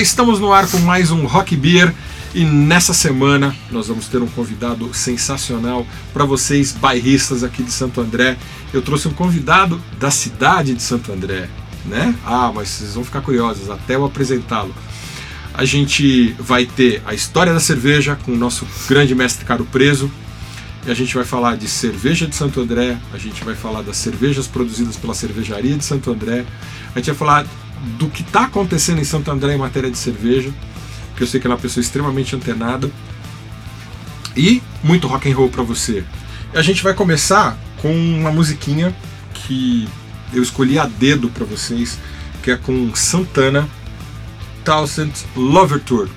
Estamos no ar com mais um Rock Beer e nessa semana nós vamos ter um convidado sensacional para vocês, bairristas aqui de Santo André. Eu trouxe um convidado da cidade de Santo André, né? Ah, mas vocês vão ficar curiosos até eu apresentá-lo. A gente vai ter a história da cerveja com o nosso grande mestre Caro Preso. E a gente vai falar de cerveja de Santo André, a gente vai falar das cervejas produzidas pela cervejaria de Santo André, a gente vai falar do que está acontecendo em Santo André em matéria de cerveja, que eu sei que ela é uma pessoa extremamente antenada, e muito rock and roll para você. A gente vai começar com uma musiquinha que eu escolhi a dedo para vocês, que é com Santana, Thousand Lover Tour.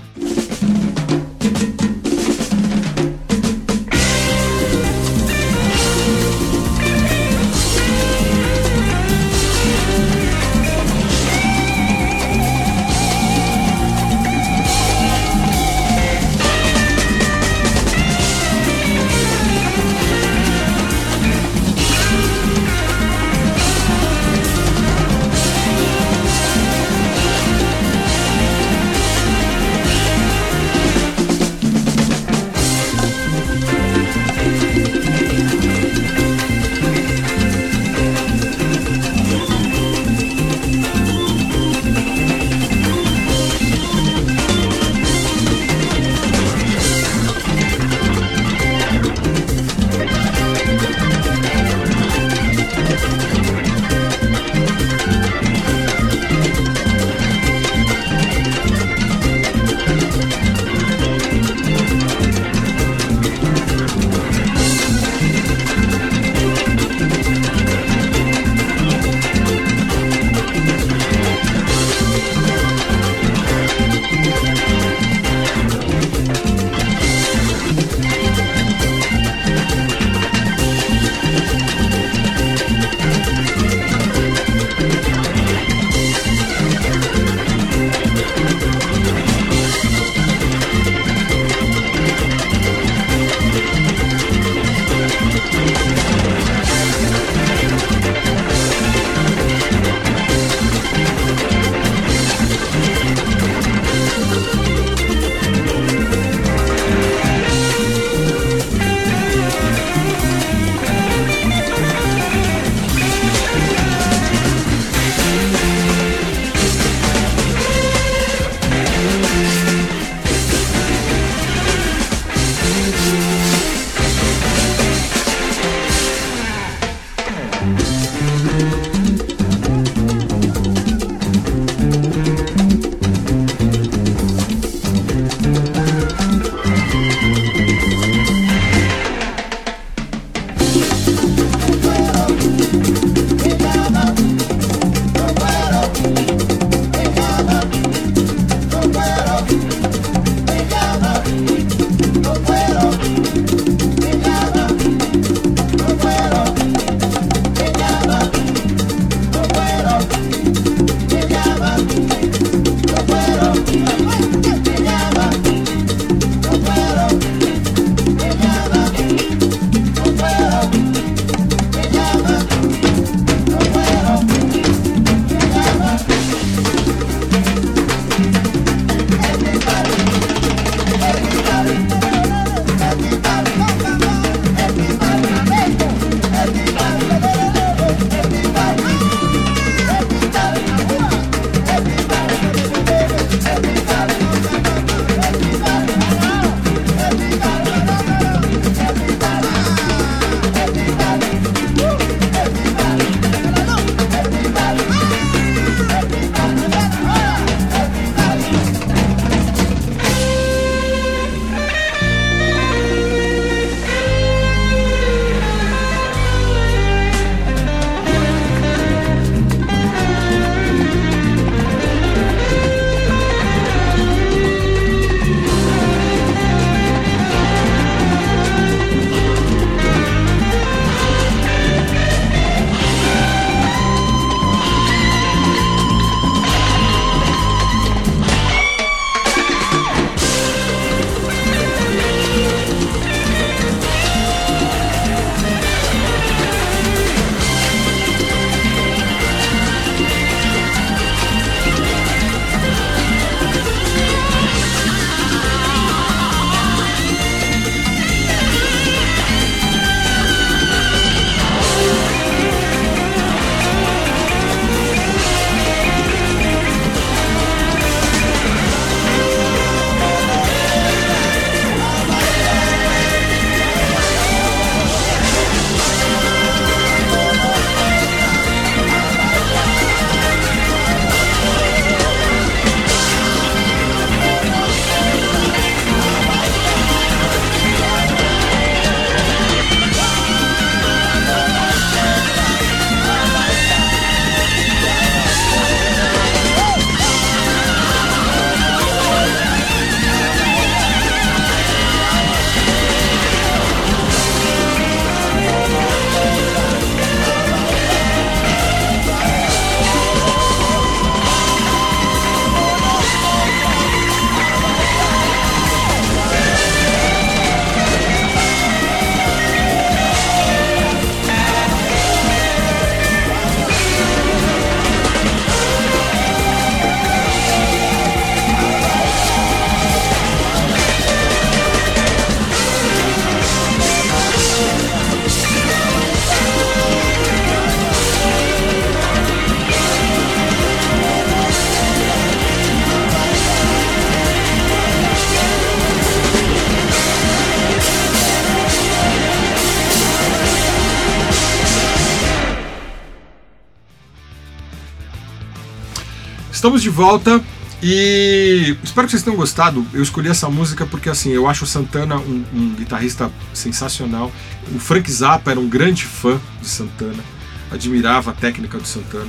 Estamos de volta e espero que vocês tenham gostado. Eu escolhi essa música porque assim eu acho o Santana um, um guitarrista sensacional. O Frank Zappa era um grande fã de Santana, admirava a técnica do Santana.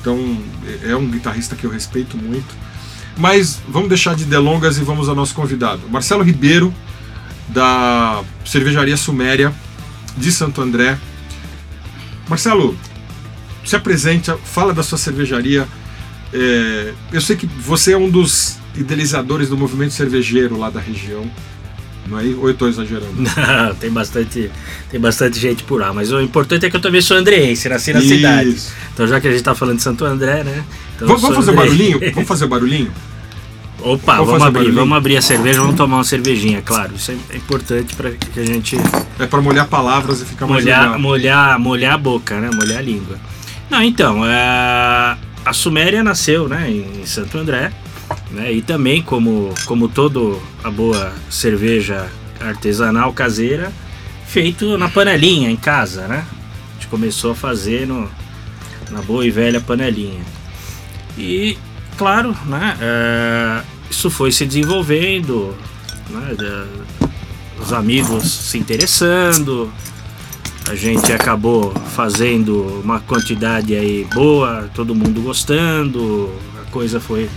Então é um guitarrista que eu respeito muito. Mas vamos deixar de delongas e vamos ao nosso convidado, Marcelo Ribeiro da cervejaria Suméria de Santo André. Marcelo, se apresenta, fala da sua cervejaria é, eu sei que você é um dos idealizadores do movimento cervejeiro lá da região. Não é? Ou eu estou exagerando? Não, tem bastante, tem bastante gente por lá. Mas o importante é que eu também sou andreense, nasci na Isso. cidade. Então já que a gente está falando de Santo André, né? Então vamos, vamos fazer o barulhinho? Vamos fazer o barulhinho? Opa, vamos, abrir, vamos abrir a cerveja, vamos tomar uma cervejinha, claro. Isso é importante para que a gente. É para molhar palavras e ficar molhar, mais legal. molhar, molhar a boca, né? Molhar a língua. Não, então, é a Suméria nasceu né, em Santo André, né, e também, como, como toda a boa cerveja artesanal caseira, feito na panelinha em casa. Né? A gente começou a fazer no, na boa e velha panelinha. E, claro, né, é, isso foi se desenvolvendo, né, os amigos se interessando, a gente acabou fazendo uma quantidade aí boa, todo mundo gostando, a coisa foi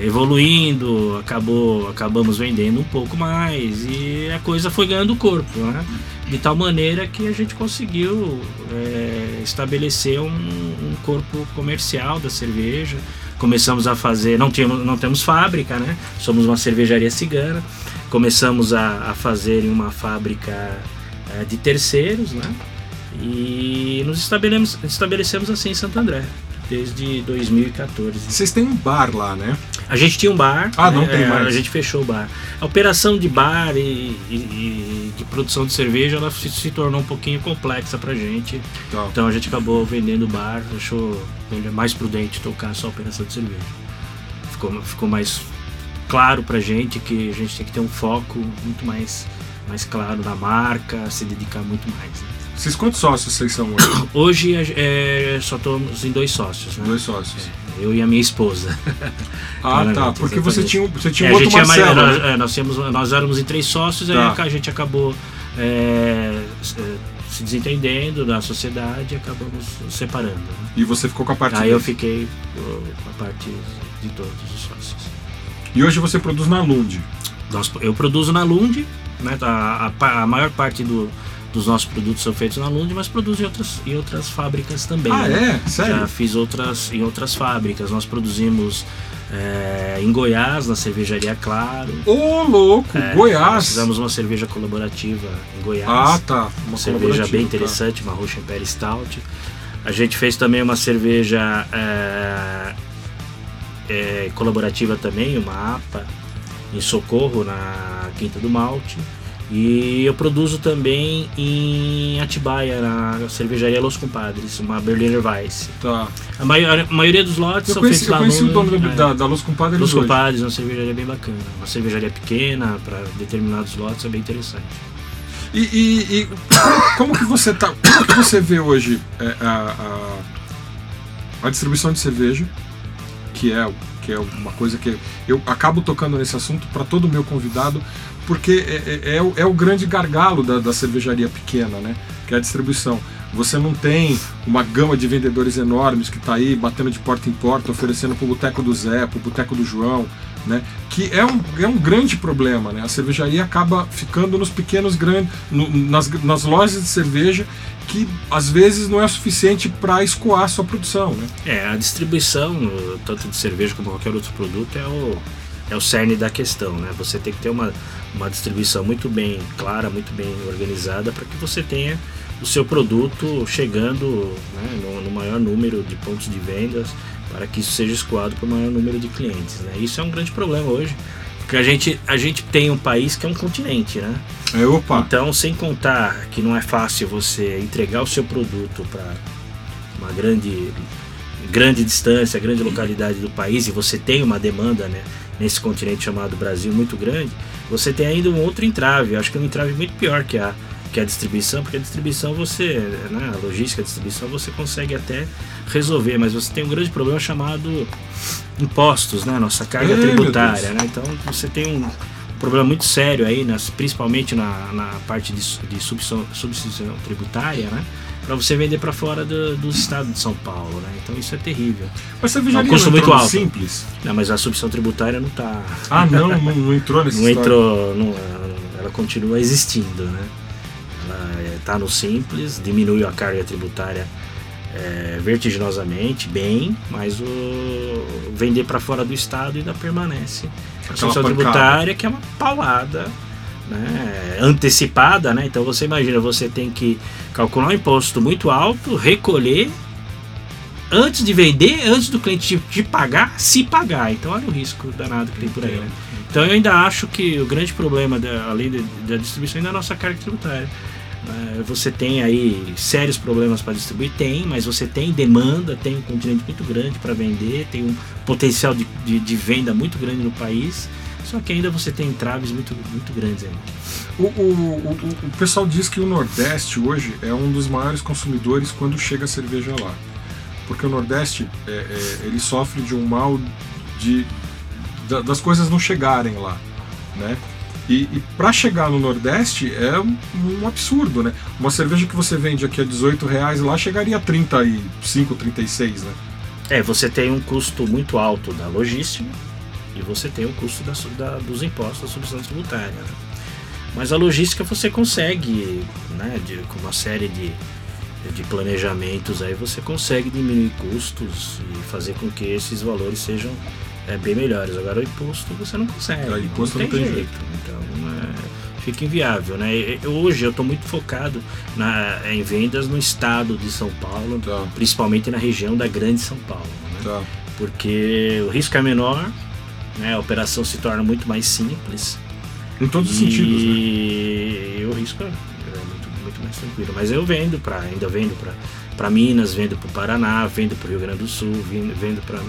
evoluindo, acabou, acabamos vendendo um pouco mais e a coisa foi ganhando corpo, né? De tal maneira que a gente conseguiu é, estabelecer um, um, corpo comercial da cerveja. Começamos a fazer, não, tínhamos, não temos fábrica, né? Somos uma cervejaria cigana. Começamos a, a fazer em uma fábrica é, de terceiros, né? E nos estabelecemos, estabelecemos assim em Santo André, desde 2014. Vocês têm um bar lá, né? A gente tinha um bar. Ah, né? não tem mais. A gente fechou o bar. A operação de bar e, e, e de produção de cerveja ela se, se, tornou um pouquinho complexa pra gente. Tá. Então a gente acabou vendendo o bar, achou mais prudente tocar só a operação de cerveja. Ficou, ficou mais claro pra gente que a gente tem que ter um foco muito mais mais claro na marca, se dedicar muito mais. Né? Vocês quantos sócios vocês são hoje? Hoje é, só estamos em dois sócios, né? Dois sócios. É, eu e a minha esposa. Ah, tá. Porque você tinha, você tinha é, um outro Marcelo, mais, né? nós, tínhamos, nós éramos em três sócios, tá. aí a gente acabou é, se desentendendo da sociedade e acabamos separando. Né? E você ficou com a parte Aí eu fiquei com a parte de todos os sócios. E hoje você produz na Lund? Nós, eu produzo na Lund, né? A, a, a maior parte do, dos nossos produtos são feitos na Lund, mas produzo em outras, em outras fábricas também. Ah, né? é? Sério? Já fiz outras em outras fábricas. Nós produzimos é, em Goiás, na cervejaria Claro. Ô, oh, louco! É, Goiás! fizemos uma cerveja colaborativa em Goiás. Ah, tá. Uma, cerveja bem tá. interessante, tá. uma Russian Imperial Stout. A gente fez também uma cerveja é, colaborativa também, uma APA, em Socorro, na Quinta do Malte. E eu produzo também em Atibaia, na cervejaria Los Compadres, uma Berliner Weiss. Tá. A, maior, a maioria dos lotes eu são conheci, feitos lá Eu conheci o dono é, da, da Los Compadres Los Compadres, uma cervejaria bem bacana. Uma cervejaria pequena, para determinados lotes, é bem interessante. E, e, e, como que você tá. Como que você vê hoje é, a, a, a distribuição de cerveja, que é que é uma coisa que eu acabo tocando nesse assunto para todo meu convidado, porque é, é, é, o, é o grande gargalo da, da cervejaria pequena, né? Que é a distribuição. Você não tem uma gama de vendedores enormes que está aí batendo de porta em porta, oferecendo para o boteco do Zé, para o boteco do João, né? Que é um, é um grande problema, né? A cervejaria acaba ficando nos pequenos grandes, no, nas, nas lojas de cerveja que às vezes não é suficiente para escoar a sua produção, né? É, a distribuição, tanto de cerveja como qualquer outro produto, é o, é o cerne da questão, né? Você tem que ter uma, uma distribuição muito bem clara, muito bem organizada para que você tenha o seu produto chegando né, no, no, maior número de pontos de vendas para que isso seja escoado para o maior número de clientes. Né? Isso é um grande problema hoje, porque a gente, a gente tem um país que é um continente, né? É, opa. Então, sem contar que não é fácil você entregar o seu produto para uma grande, grande distância, grande localidade do país e você tem uma demanda né, nesse continente chamado Brasil muito grande, você tem ainda um outro entrave. Acho que é um entrave muito pior que a, que é a distribuição, porque a distribuição você, né, a logística, a distribuição você consegue até resolver, mas você tem um grande problema chamado impostos, né, nossa carga Ei, tributária, né? Então você tem um problema muito sério aí, nas, principalmente na, na parte de, de substituição, tributária, né? Para você vender para fora do, do estado de São Paulo, né? Então isso é terrível. Mas você É um veja custo muito alto. simples. Não, mas a substituição tributária não está Ah, não, não, não entrou nesse não entrou, não, ela continua existindo, né? Está no simples, diminuiu a carga tributária é, vertiginosamente, bem, mas o vender para fora do estado ainda permanece. A Aquela tributária que é uma paulada né, antecipada, né? Então você imagina, você tem que calcular um imposto muito alto, recolher antes de vender, antes do cliente te, te pagar, se pagar. Então olha o risco danado que tem por aí, né? Então eu ainda acho que o grande problema, da, além de- da distribuição, ainda é a nossa carga tributária. Eh, Você tem aí sérios problemas para distribuir? Tem, mas você tem demanda, tem um continente muito grande para vender, tem um potencial de, de, de venda muito grande no país, só que ainda você tem entraves muito, muito grandes ainda. O, o, o, o- pessoal diz que o Nordeste hoje é um dos maiores consumidores quando chega a cerveja lá. Porque o Nordeste é, é, ele sofre de um mal de, da- das coisas não chegarem lá. Né? E, e para chegar no Nordeste é um, um absurdo, né? Uma cerveja que você vende aqui a 18 reais lá chegaria a 35, 36, né? É, você tem um custo muito alto da logística e você tem o custo da, da- dos impostos da substância tributária. né? Mas a logística você consegue, né, de- com uma série de, de planejamentos aí, você consegue diminuir custos e fazer com que esses valores sejam é, bem melhores. Agora o imposto você não consegue. É, imposto não tem jeito. Então é, fica inviável. Né? E- e Hoje eu estou muito focado na, em vendas no estado de São Paulo, Tá, principalmente na região da Grande São Paulo, né? tá. porque o risco é menor, né? a operação se torna muito mais simples Em todos os e sentidos, né? o risco é muito, muito mais tranquilo. Mas eu vendo para ainda vendo para Minas, vendo para o Paraná, vendo para o Rio Grande do Sul, vendo, vendo para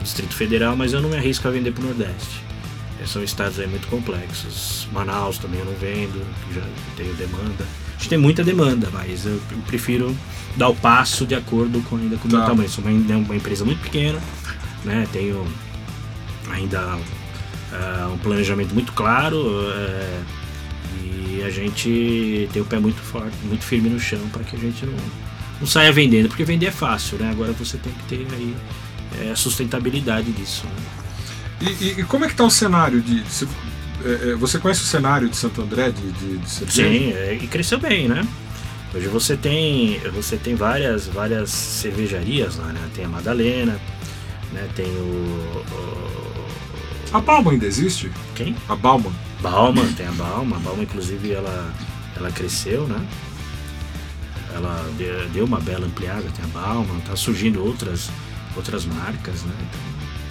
o Distrito Federal, mas eu não me arrisco a vender para o Nordeste. Eh, São estados aí muito complexos. Manaus também eu não vendo, já tenho demanda. A gente tem muita demanda, mas eu prefiro dar o passo de acordo com ainda com o meu Tá. tamanho. Sou uma, uma empresa muito pequena, né? Tenho ainda ah, um planejamento muito claro eh, e a gente tem o pé muito forte, muito firme no chão para que a gente não, não saia vendendo, porque vender é fácil, né? Agora você tem que ter aí a sustentabilidade disso. né? E, e- como é que tá o cenário de. se- é, é, você conhece o cenário de Santo André de, de, de cerveja? Sim, é, e cresceu bem, né? Hoje você tem, você tem várias, várias cervejarias lá, né? Tem a Madalena, né? Tem o, o- A Bauman ainda existe? quem? A Bauman. Bauman, tem a Bauman. A Bauman, inclusive, ela, ela cresceu, né? Ela deu, uma bela ampliada, tem a Bauman, tá surgindo outras, outras marcas, né?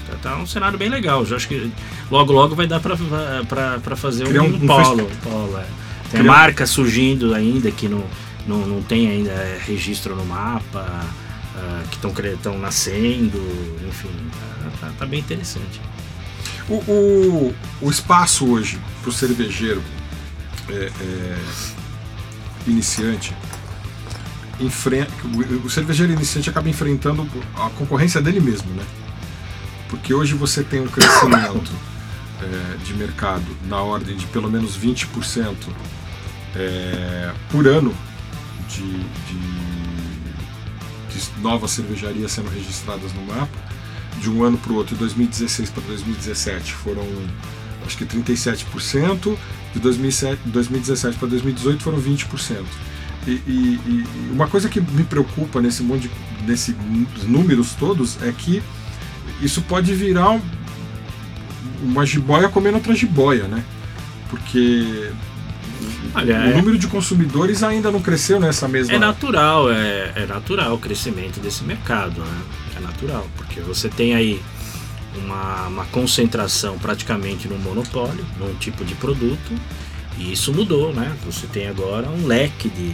Então, tá, tá um cenário bem legal. Já acho que logo, logo vai dar pra fazer Criar um, um- um polo. polo é. Tem Criar- marcas surgindo ainda que não, não, não tem ainda é, registro no mapa, ah, que estão nascendo, enfim, tá, tá- tá bem interessante. O, o, o espaço hoje para o cervejeiro é, é, iniciante enfrenta o, cervejeiro iniciante acaba enfrentando a concorrência dele mesmo, né? Porque hoje você tem um crescimento é, de mercado na ordem de pelo menos 20% é, por ano de, de, de novas cervejarias sendo registradas no mapa de um ano para o outro, de 2016 para 2017 foram acho que 37%, de 2007, 2017 para 2018 foram 20%. E, e, e uma coisa que me preocupa nesse monte de, nesses números todos é que isso pode virar um- uma jiboia comendo outra jiboia, né? Porque Olha, o é- número de consumidores ainda não cresceu nessa mesma. É natural, é, é natural o crescimento desse mercado, né? É natural, porque você tem aí uma, uma concentração praticamente no monopólio, num tipo de produto, e isso mudou, né? Você tem agora um leque de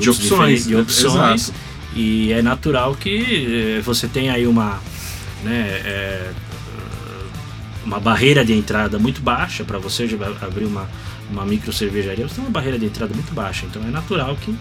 De opções, de opções exato. e é natural que eh, você tenha aí uma, né, eh, uma barreira de entrada muito baixa para você abrir uma, uma micro cervejaria, você tem uma barreira de entrada muito baixa. Então é natural que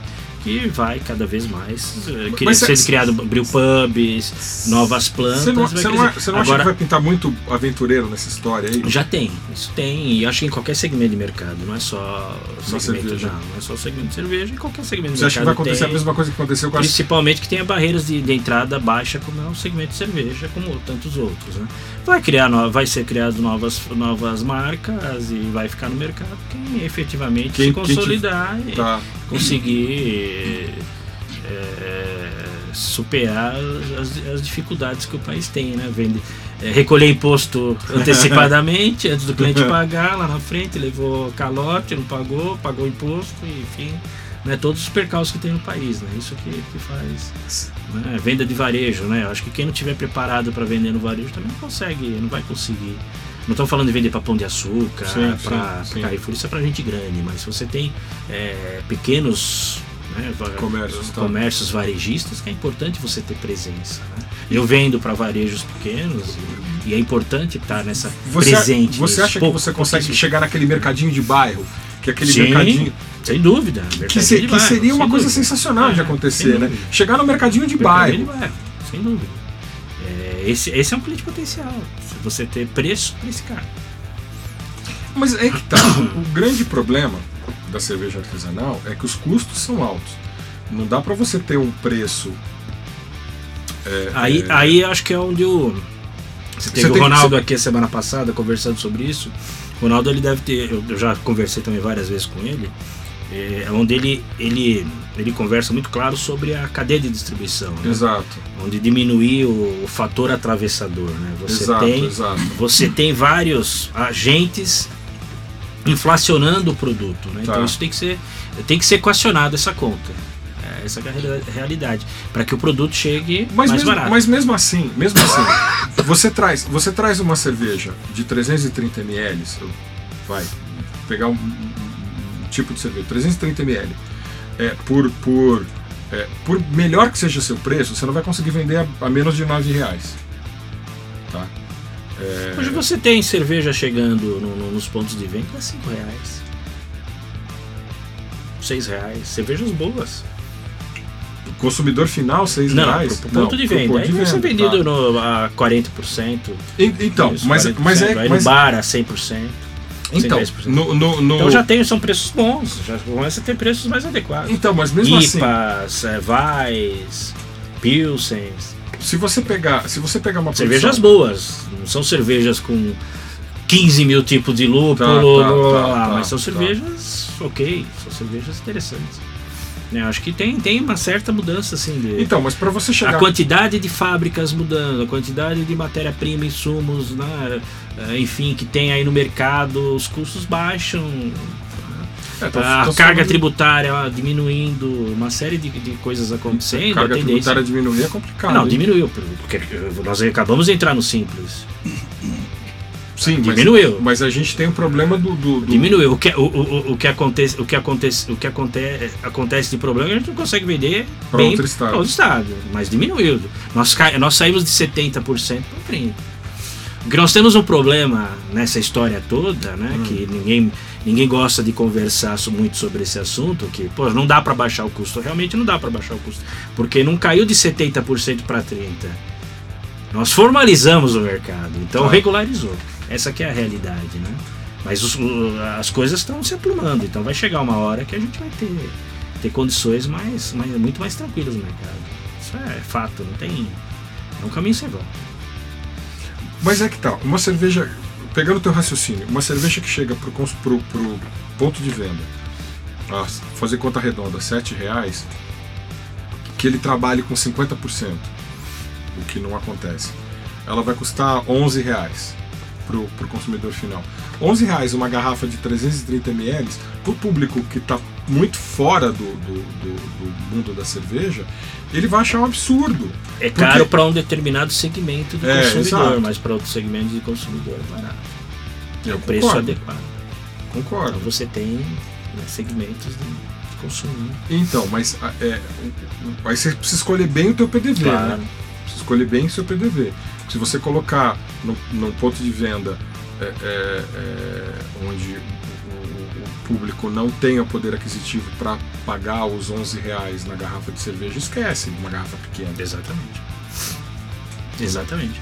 que vai cada vez mais uh, sendo cê, criado abriu pubs, novas plantas. Você não, você não, você não Agora, acha que vai pintar muito aventureiro nessa história aí? Já tem, isso tem. E acho que em qualquer segmento de mercado, não é só segmento, cerveja. não, não é só segmento de cerveja, em qualquer segmento você de mercado. Você acha que vai acontecer tem, a mesma coisa que aconteceu com Principalmente que tenha barreiras de, de, entrada baixa, como é o segmento de cerveja, como tantos outros. Né? Vai, criar vai ser criado novas, novas marcas e vai ficar no mercado quem efetivamente quem, se consolidar quem te... tá. Conseguir é, superar as, as, dificuldades que o país tem, né? Vende, é, recolher imposto antecipadamente, antes do cliente pagar lá na frente, levou calote, não pagou, pagou imposto, enfim. Né, todos os percalços que tem no país, né? Isso que, que faz né, venda de varejo, né? Eu acho que quem não tiver preparado para vender no varejo também não consegue, não vai conseguir. Não estou falando de vender para pão de açúcar, para Carrefour, isso é para gente grande, mas se você tem é, pequenos né, comércios, tá. comércios varejistas, que é importante você ter presença. Né? Eu vendo para varejos pequenos e, e, é importante estar nessa você, presente. Você acha que você consegue chegar naquele mercadinho de bairro? Que é aquele Sim, mercadinho. Sem dúvida. Que, se, que bairro, seria uma coisa dúvida. sensacional é, de acontecer, né? Chegar no mercadinho de mercadinho bairro. De bairro. Sem dúvida. É, esse, esse é um cliente potencial. Você ter preço para esse cara. Mas é que tá. o grande problema da cerveja artesanal é que os custos são altos. Não dá para você ter um preço. É, aí, é... aí acho que é onde o. Você teve você o Ronaldo aqui a semana passada conversando sobre isso. O Ronaldo ele deve ter. Eu já conversei também várias vezes com ele. É, onde ele, ele, ele conversa muito claro sobre a cadeia de distribuição. Né? Exato. Onde diminuir o, o fator atravessador. Né? Você, exato, tem, exato. você tem vários agentes inflacionando o produto. Né? Então tá. Então isso tem que ser, tem que ser equacionado essa conta. É, essa é a realidade. Para que o produto chegue mas mais mesmo, barato. Mas mesmo assim, mesmo assim, você traz, você traz uma cerveja de 330 ml, vai pegar um, um tipo de cerveja, 330 ml, é, por, por, é, por melhor que seja seu preço, você não vai conseguir vender a, a menos de 9 reais. Tá? É... Hoje você tem cerveja chegando no, no, nos pontos de venda a 5 reais. 6 reais. Cervejas boas. O consumidor final, 6 reais? Pro, pro ponto Não, de venda. Aí vai ser vendido tá. no, a 40%. E, então, mas, 40%. mas é. Aí mas... no bar a 100%. Então, no, no, no... então já tem, são preços bons, já começa a ter preços mais adequados. Então, mas mesmo IPAs, assim. Vais, Pilsens, se você pegar, se você pegar uma cervejas produção... boas, não são cervejas com 15 mil tipos de lúpulo, tá, tá, tá, mas são tá. cervejas ok, são cervejas interessantes. Eu acho que tem, tem uma certa mudança assim de, Então, mas para você chegar a quantidade de fábricas mudando, a quantidade de matéria-prima, insumos, né, eh, enfim, que tem aí no mercado, os custos baixam, é, tô, a tô carga falando... tributária diminuindo, uma série de, de coisas acontecendo. A carga a tributária diminuir é complicado. Não, hein? diminuiu, porque nós acabamos de entrar no simples. Sim, diminuiu. Mas, mas, a gente tem um problema do. do, do... Diminuiu. O que, o, o, o que acontece, o que acontece, o que acontece, acontece de problema a gente não consegue vender para outro estado. outro estado. Mas diminuiu. Nós, nós saímos de 70% para 30%. Porque nós temos um problema nessa história toda, né? Hum. Que ninguém ninguém gosta de conversar muito sobre esse assunto, que pô, não dá para baixar o custo. Realmente não dá para baixar o custo, porque não caiu de 70% para 30. Nós formalizamos o mercado, então tá. regularizou. Essa que é a realidade, né? Mas os, as coisas estão se aprumando, então vai chegar uma hora que a gente vai ter, ter condições mais, mais, muito mais tranquilas no mercado. Isso é fato, não tem. É um caminho sem volta. Mas é que tal, tá, uma cerveja pegando o teu raciocínio, uma cerveja que chega pro, pro, pro ponto de venda, fazer conta redonda, sete reais, que ele trabalhe com 50%, o que não acontece. Ela vai custar 11 reais pro, pro consumidor final. 11 reais uma garrafa de 330 ml, pro público que está muito fora do, do, do, do, mundo da cerveja, ele vai achar um absurdo. É porque... caro para um determinado segmento do é, consumidor, exato. mas para outro segmento de consumidor é barato. É o preço adequado. Concordo. Então você tem né, segmentos de, consumo. Então, mas é, aí você precisa escolher bem o teu PDV, né? claro. né? Precisa escolher bem o seu PDV. Se você colocar no, num ponto de venda é, é, é onde o, o, público não tenha poder aquisitivo para pagar os 11 reais na garrafa de cerveja, esquece uma garrafa pequena. Exatamente. Exatamente.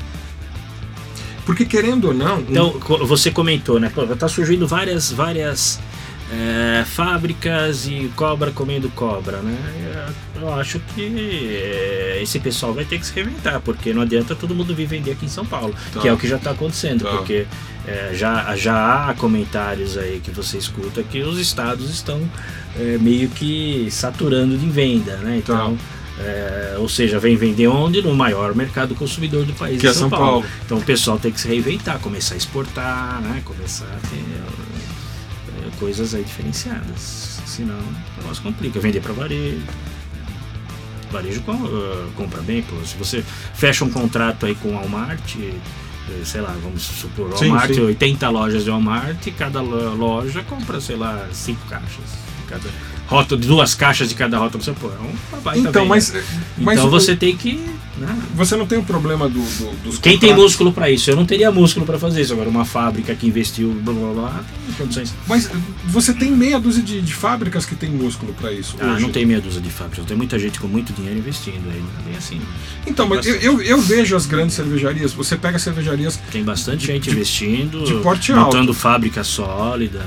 Porque querendo ou não. Então, você comentou, né? Tá surgindo várias, várias é, fábricas e cobra comendo cobra, né? Eu acho que é, esse pessoal vai ter que se reinventar, porque não adianta todo mundo vir vender aqui em São Paulo, tá. que é o que já está acontecendo, tá. porque é, já, já há comentários aí que você escuta que os estados estão é, meio que saturando de venda, né? Então. Tá. É, ou seja, vem vender onde? No maior mercado consumidor do país, que é São, Paulo. Paulo. Então o pessoal tem que se reinventar, começar a exportar, né? começar a ter coisas aí diferenciadas. Senão o negócio complica. Vender para varejo. Varejo uh, compra bem, pô. Se você fecha um contrato aí com o Walmart, eh, sei lá, vamos supor, Walmart, sim, sim. 80 lojas de Walmart, cada loja compra, sei lá, 5 caixas. Cada rótulo, duas caixas de cada rótulo, você pô, é um Então, mas, mas então você tem que. Né? Você não tem o problema do, do, dos Quem contratos. tem músculo para isso? Eu não teria músculo para fazer isso. Agora, uma fábrica que investiu, blá blá blá, tem condições. Mas você tem meia dúzia de, de fábricas que tem músculo para isso. Ah, hoje. não tem meia dúzia de fábricas. Tem muita gente com muito dinheiro investindo aí. É bem assim. Então, mas eu, eu, eu, vejo as grandes cervejarias. Você pega cervejarias. Tem bastante gente de, investindo. De porte montando alto. fábricas sólidas.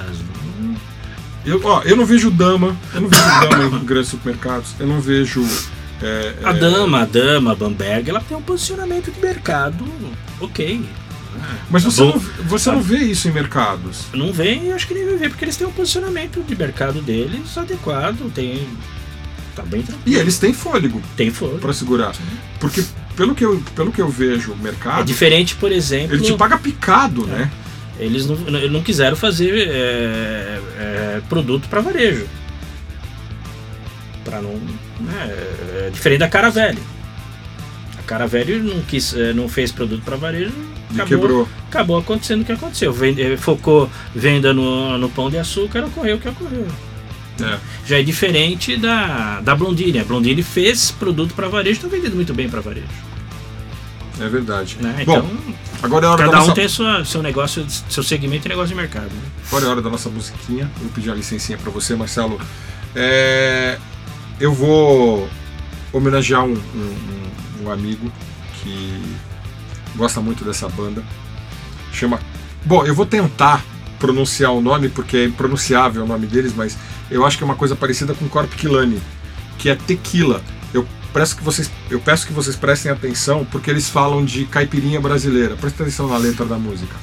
Eu, ó, eu não vejo Dama, eu não vejo Dama em grandes supermercados, eu não vejo. É, a é... Dama, a Dama, a Bamberg, ela tem um posicionamento de mercado ok. Mas você, Bom, não, você não vê isso em mercados? Não vê e acho que nem vai ver, porque eles têm um posicionamento de mercado deles adequado, tem. Tá bem tranquilo. E eles têm fôlego. Tem fôlego. Pra segurar. Porque pelo que eu, pelo que eu vejo o mercado. É diferente, por exemplo. Ele te paga picado, é. né? Eles não, não quiseram fazer é, é, produto para varejo. Para não. Né, é, diferente da cara velha. A cara velha não, quis, é, não fez produto para varejo. Acabou, quebrou. acabou acontecendo o que aconteceu. Vende, é, focou venda no, no pão de açúcar, ocorreu o que ocorreu. É. Já é diferente da, da Blondine. A Blondine fez produto para varejo, está vendendo muito bem para varejo. É verdade. Né? Então, Bom, agora é hora cada da um nossa... tem sua, seu negócio, seu segmento e negócio de mercado. Né? Agora é hora da nossa musiquinha. Vou pedir uma licencinha para você, Marcelo. É... Eu vou homenagear um, um, um, amigo que gosta muito dessa banda. Chama. Bom, eu vou tentar pronunciar o nome porque é impronunciável o nome deles, mas eu acho que é uma coisa parecida com Corp Kilani, que é tequila peço que vocês, eu peço que vocês prestem atenção porque eles falam de caipirinha brasileira. Presta atenção na letra da música.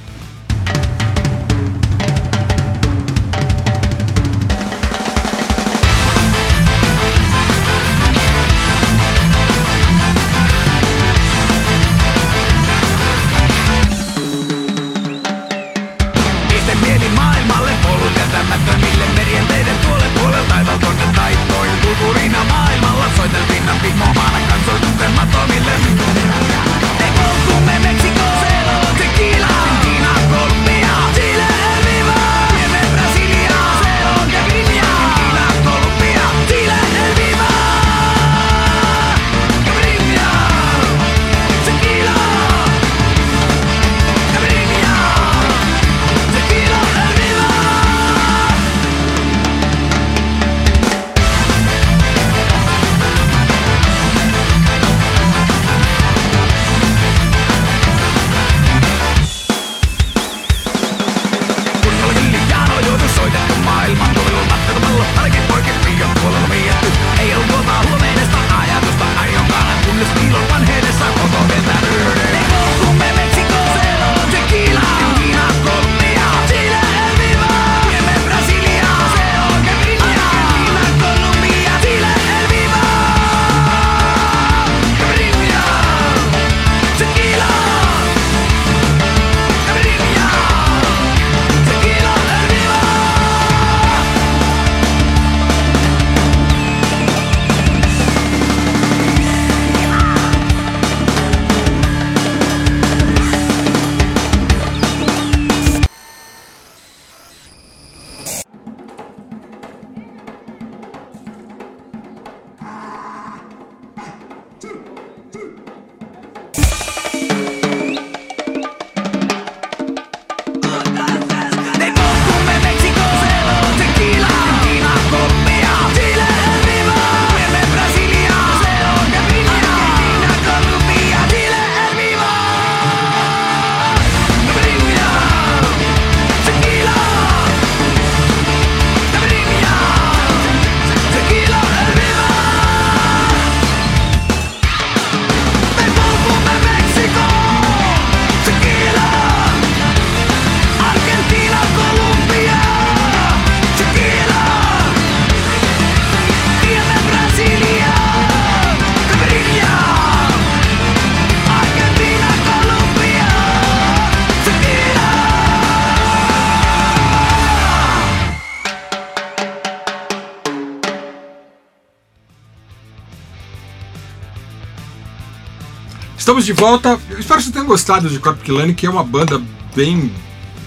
Estamos de volta. Eu espero que você tenha gostado de Corp Kilani, que é uma banda bem.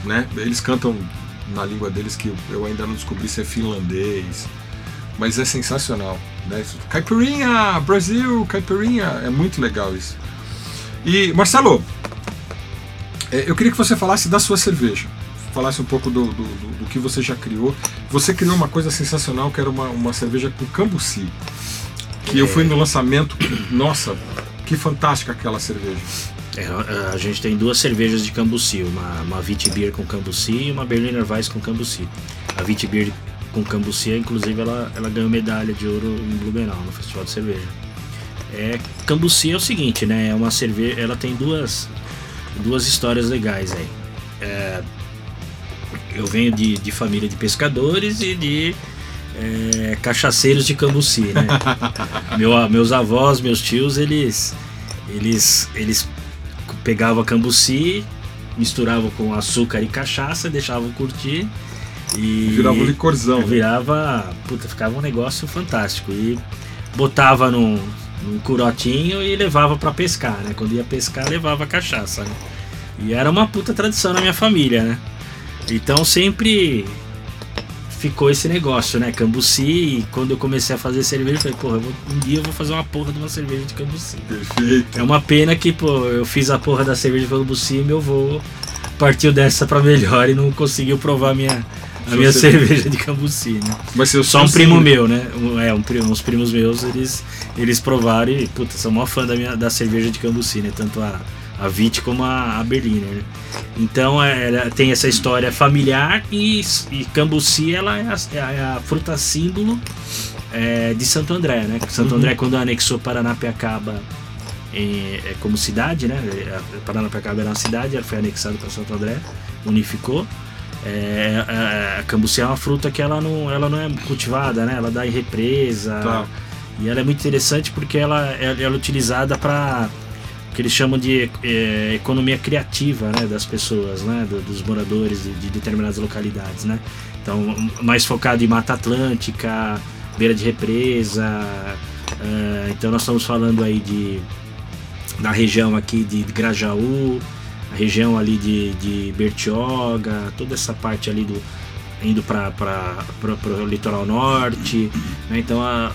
Né? Eles cantam na língua deles que eu ainda não descobri se é finlandês. Mas é sensacional. Né? Caipirinha, Brasil, caipirinha. É muito legal isso. E, Marcelo, é, eu queria que você falasse da sua cerveja. Falasse um pouco do, do, do, do que você já criou. Você criou uma coisa sensacional que era uma, uma cerveja com cambuci. Que é. eu fui no lançamento. Nossa, que fantástica aquela cerveja. É, a gente tem duas cervejas de cambuci, uma, uma Beer com cambuci e uma Berliner Weiss com cambuci. A Beer com cambuci, inclusive, ela, ela ganhou medalha de ouro em Blumenau, no Festival de Cerveja. É, cambuci é o seguinte, né? É uma cerveja, ela tem duas, duas histórias legais aí. É, eu venho de, de família de pescadores e de é, cachaceiros de Cambuci, né? Meu, meus avós, meus tios, eles, eles, eles pegavam a Cambuci, misturavam com açúcar e cachaça, deixavam curtir e virava um licorzão. Né? Virava, puta, ficava um negócio fantástico e botava num, num curotinho e levava para pescar, né? Quando ia pescar, levava cachaça, né? E era uma puta tradição na minha família, né? Então sempre ficou esse negócio, né? Cambuci, e quando eu comecei a fazer cerveja, eu falei, porra, vou, um dia eu vou fazer uma porra de uma cerveja de cambuci. Perfeito. É uma pena que, pô, eu fiz a porra da cerveja de cambuci e meu avô partiu dessa pra melhor e não conseguiu provar a minha, a minha cerveja de cambuci, né? Mas Só um primo meu, né? Um, é, um, uns primos meus, eles, eles provaram e, puta, são maior fã da, minha, da cerveja de cambuci, né? Tanto a a Vit como a, a Berliner. Né? Então é, ela tem essa história familiar e, e Cambuci ela é a, é a fruta símbolo é, de Santo André, né? Santo uhum. André quando anexou Paranapiacaba em, é, como cidade, né? Paranapiacaba era uma cidade, ela foi anexada para Santo André, unificou. É, a, a cambuci é uma fruta que ela não, ela não é cultivada, né? Ela dá em represa. Tá. E ela é muito interessante porque ela, ela é utilizada para que eles chamam de é, economia criativa né, das pessoas, né, do, dos moradores de, de, determinadas localidades. Né? Então, mais focado em Mata Atlântica, beira de represa. Uh, então, nós estamos falando aí de, da região aqui de Grajaú, a região ali de, de Bertioga, toda essa parte ali do, indo para o litoral norte. Né? Então a,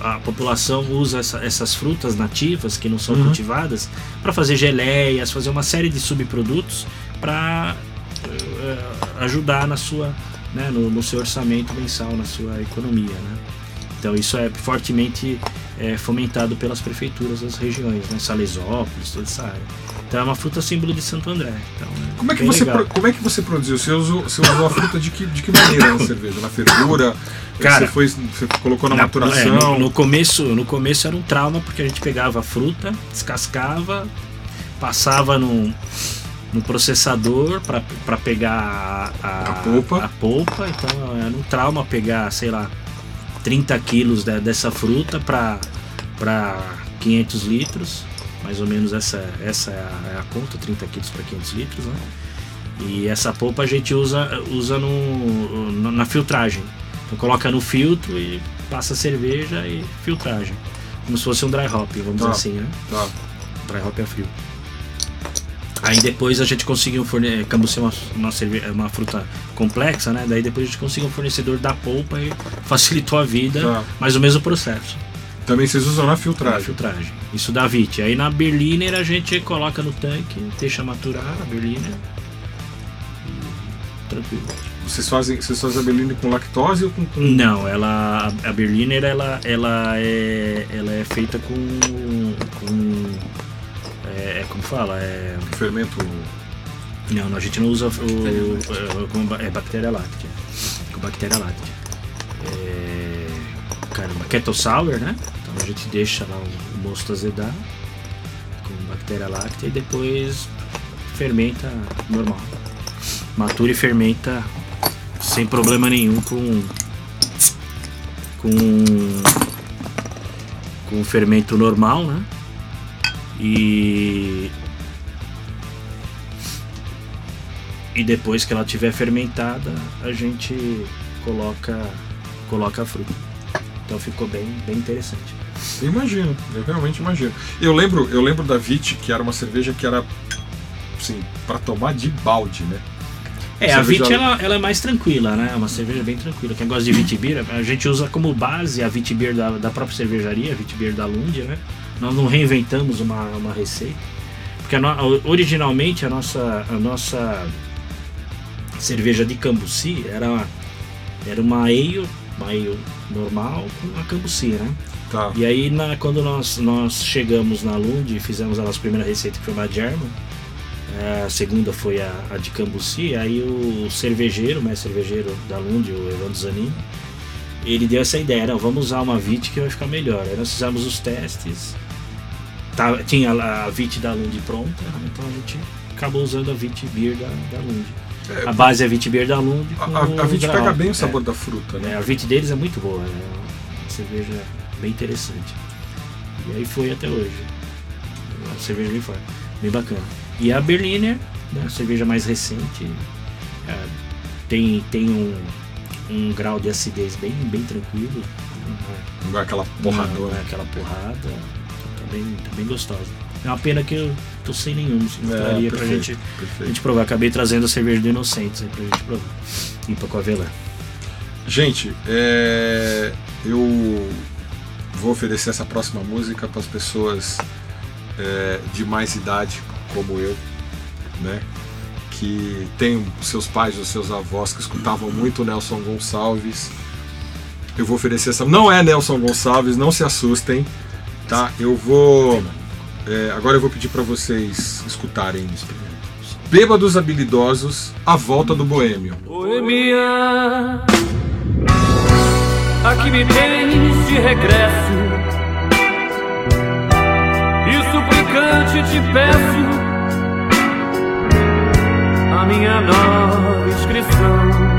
a, a, população usa essa, essas frutas nativas que não são uhum. cultivadas para fazer geleias, fazer uma série de subprodutos para uh, eh, ajudar na sua, né, no, no, seu orçamento mensal, na sua economia. Né? Então isso é fortemente é, fomentado pelas prefeituras das regiões, né? Salesópolis, toda essa área. Então é uma fruta símbolo de Santo André. Então, é como, é que você pro, como é que você produziu? Você usou, você usou a fruta de que, de que maneira na cerveja? Na fervura? Cara, você, foi, você colocou na, na maturação? É, no, no, começo, no começo era um trauma, porque a gente pegava a fruta, descascava, passava num, no processador para pegar a, a, a, polpa. a polpa. Então era um trauma pegar, sei lá, 30 quilos de, dessa fruta para 500 litros mais ou menos essa, essa é, a, é conta, 30 quilos para 500 litros, né? E essa polpa a gente usa, usa no, no, na filtragem. Então coloca no filtro e passa cerveja e filtragem. Como se fosse um dry hop, vamos dizer assim, né? Tá. Dry hop é frio. Aí depois a gente conseguiu fornecer, cambuci uma, uma, cerveja, uma fruta complexa, né? Daí depois a gente conseguiu um fornecedor da polpa e facilitou a vida, tá. mas o mesmo processo. Também vocês usam na filtragem. Na filtragem. Isso dá VIT. Aí na Berliner a gente coloca no tanque, deixa maturar a Berliner. Tranquilo. Vocês fazem, vocês fazem a Berliner com lactose ou com. Não, ela a Berliner ela, ela é ela é feita com com é, é como fala, é fermento Não, a gente não usa o, o, é, é bactéria láctea. Com bactéria láctea. É, caramba, Kettle Sour, né? A gente deixa lá o mosto azedar com bactéria láctea e depois fermenta normal. Matura e fermenta sem problema nenhum com com com fermento normal, né? E e depois que ela tiver fermentada, a gente coloca coloca a fruta. Então ficou bem bem interessante. Eu imagino, eu realmente imagino. Eu lembro, eu lembro da Vit, que era uma cerveja que era assim, para tomar de balde, né? É, a Vit ela, ela, é mais tranquila, né? É uma cerveja bem tranquila. Quem gosta de Vitibir, a gente usa como base a Vitibir da, da própria cervejaria, a Vitibir da Lund, né? Nós não reinventamos uma, uma receita. Porque a no, originalmente a nossa, a nossa cerveja de Cambuci era, era uma ale, uma ale normal com a Cambuci, né? Tá. E aí na, quando nós, nós chegamos na Lund e fizemos a nossa primeira receita que foi uma German, é, a segunda foi a, a de Cambuci, aí o cervejeiro, o mestre cervejeiro da Lund, o Evandro Zanini, ele deu essa ideia, não, vamos usar uma VIT que vai ficar melhor. Aí nós fizemos os testes, tá, tinha a VIT da Lund pronta, então a gente acabou usando a VIT Beer da, da Lund. É, a base é a VIT Beer da Lund. a, a, a VIT pega bem o sabor é, da fruta, né? É, a VIT deles é muito boa, é uma cerveja bem interessante. E aí foi até hoje. Uma cerveja bem forte, bem bacana. E a Berliner, né, a cerveja mais recente, é, tem, tem um, um grau de acidez bem, bem tranquilo. Não é aquela porrada. Não é aquela porrada. Tá bem, tá bem gostosa. É uma pena que eu tô sem nenhum, senão é, traria pra gente, a gente provar. Acabei trazendo a cerveja do Inocentes aí pra gente provar. E pra Coavelã. Gente, é, eu vou oferecer essa próxima música para as pessoas é, de mais idade, como eu, né? Que tem seus pais ou seus avós que escutavam muito Nelson Gonçalves. Eu vou oferecer essa. Não é Nelson Gonçalves, não se assustem, tá? Eu vou. É, agora eu vou pedir para vocês escutarem Bêbados Habilidosos, A Volta do Boêmio. Boêmia, aqui me tens de regresso. E suplicante te peço a minha nova inscrição.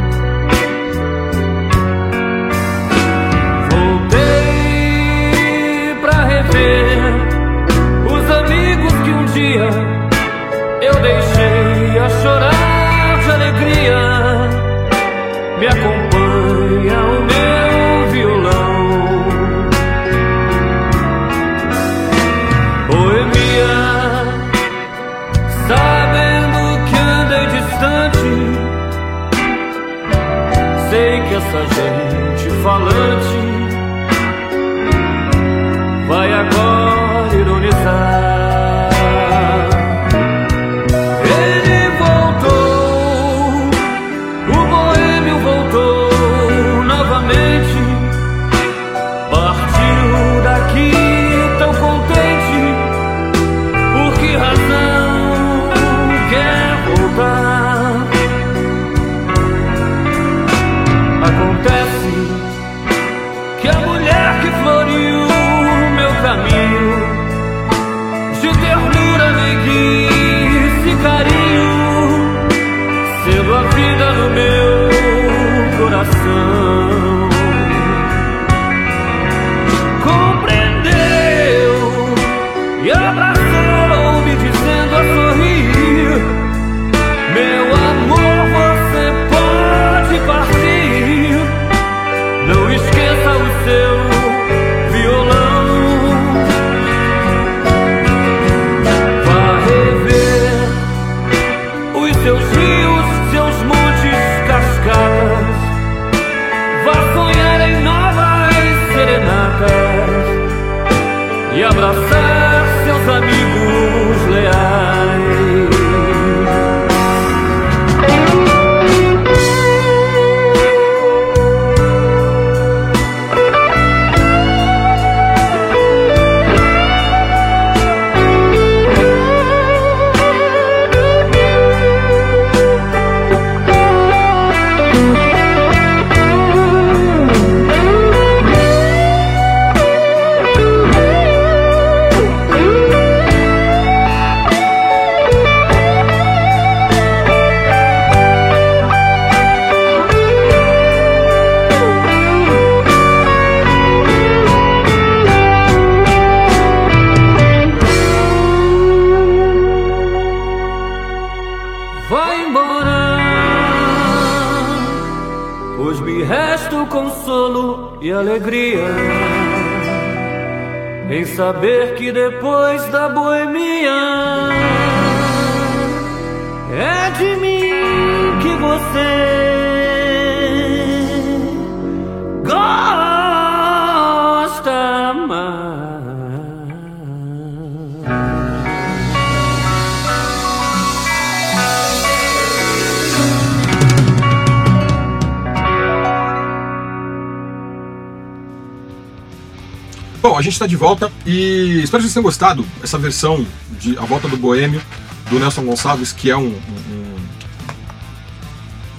Gente está de volta e espero que vocês tenham gostado essa versão de A Volta do Boêmio do Nelson Gonçalves, que é um, um-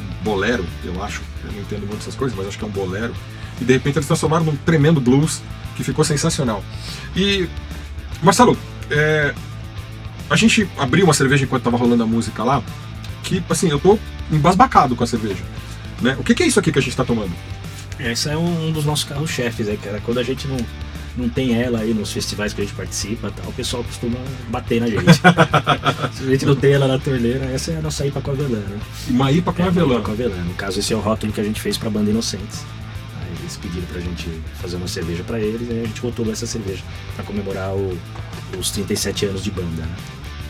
um bolero, eu acho. Eu não entendo muito essas coisas, mas acho que é um bolero. E de repente eles transformaram num tremendo blues que ficou sensacional. E, Marcelo, é, a gente abriu uma cerveja enquanto tava rolando a música lá, que, assim, eu tô embasbacado com a cerveja. Né? O que, que é isso aqui que a gente tá tomando? Esse é um, dos nossos carros-chefes, aí, cara. Quando a gente não, não tem ela aí nos festivais que a gente participa tal, o pessoal costuma bater na gente. Se a gente não tem ela na torneira, essa é a nossa IPA com avelã, né? Uma IPA com É, avelã. IPA com avelã. No caso, esse é o rótulo que a gente fez pra Banda Inocentes. Aí eles pediram pra gente fazer uma cerveja pra eles e a gente rotulou essa cerveja pra comemorar o- os 37 anos de banda, né?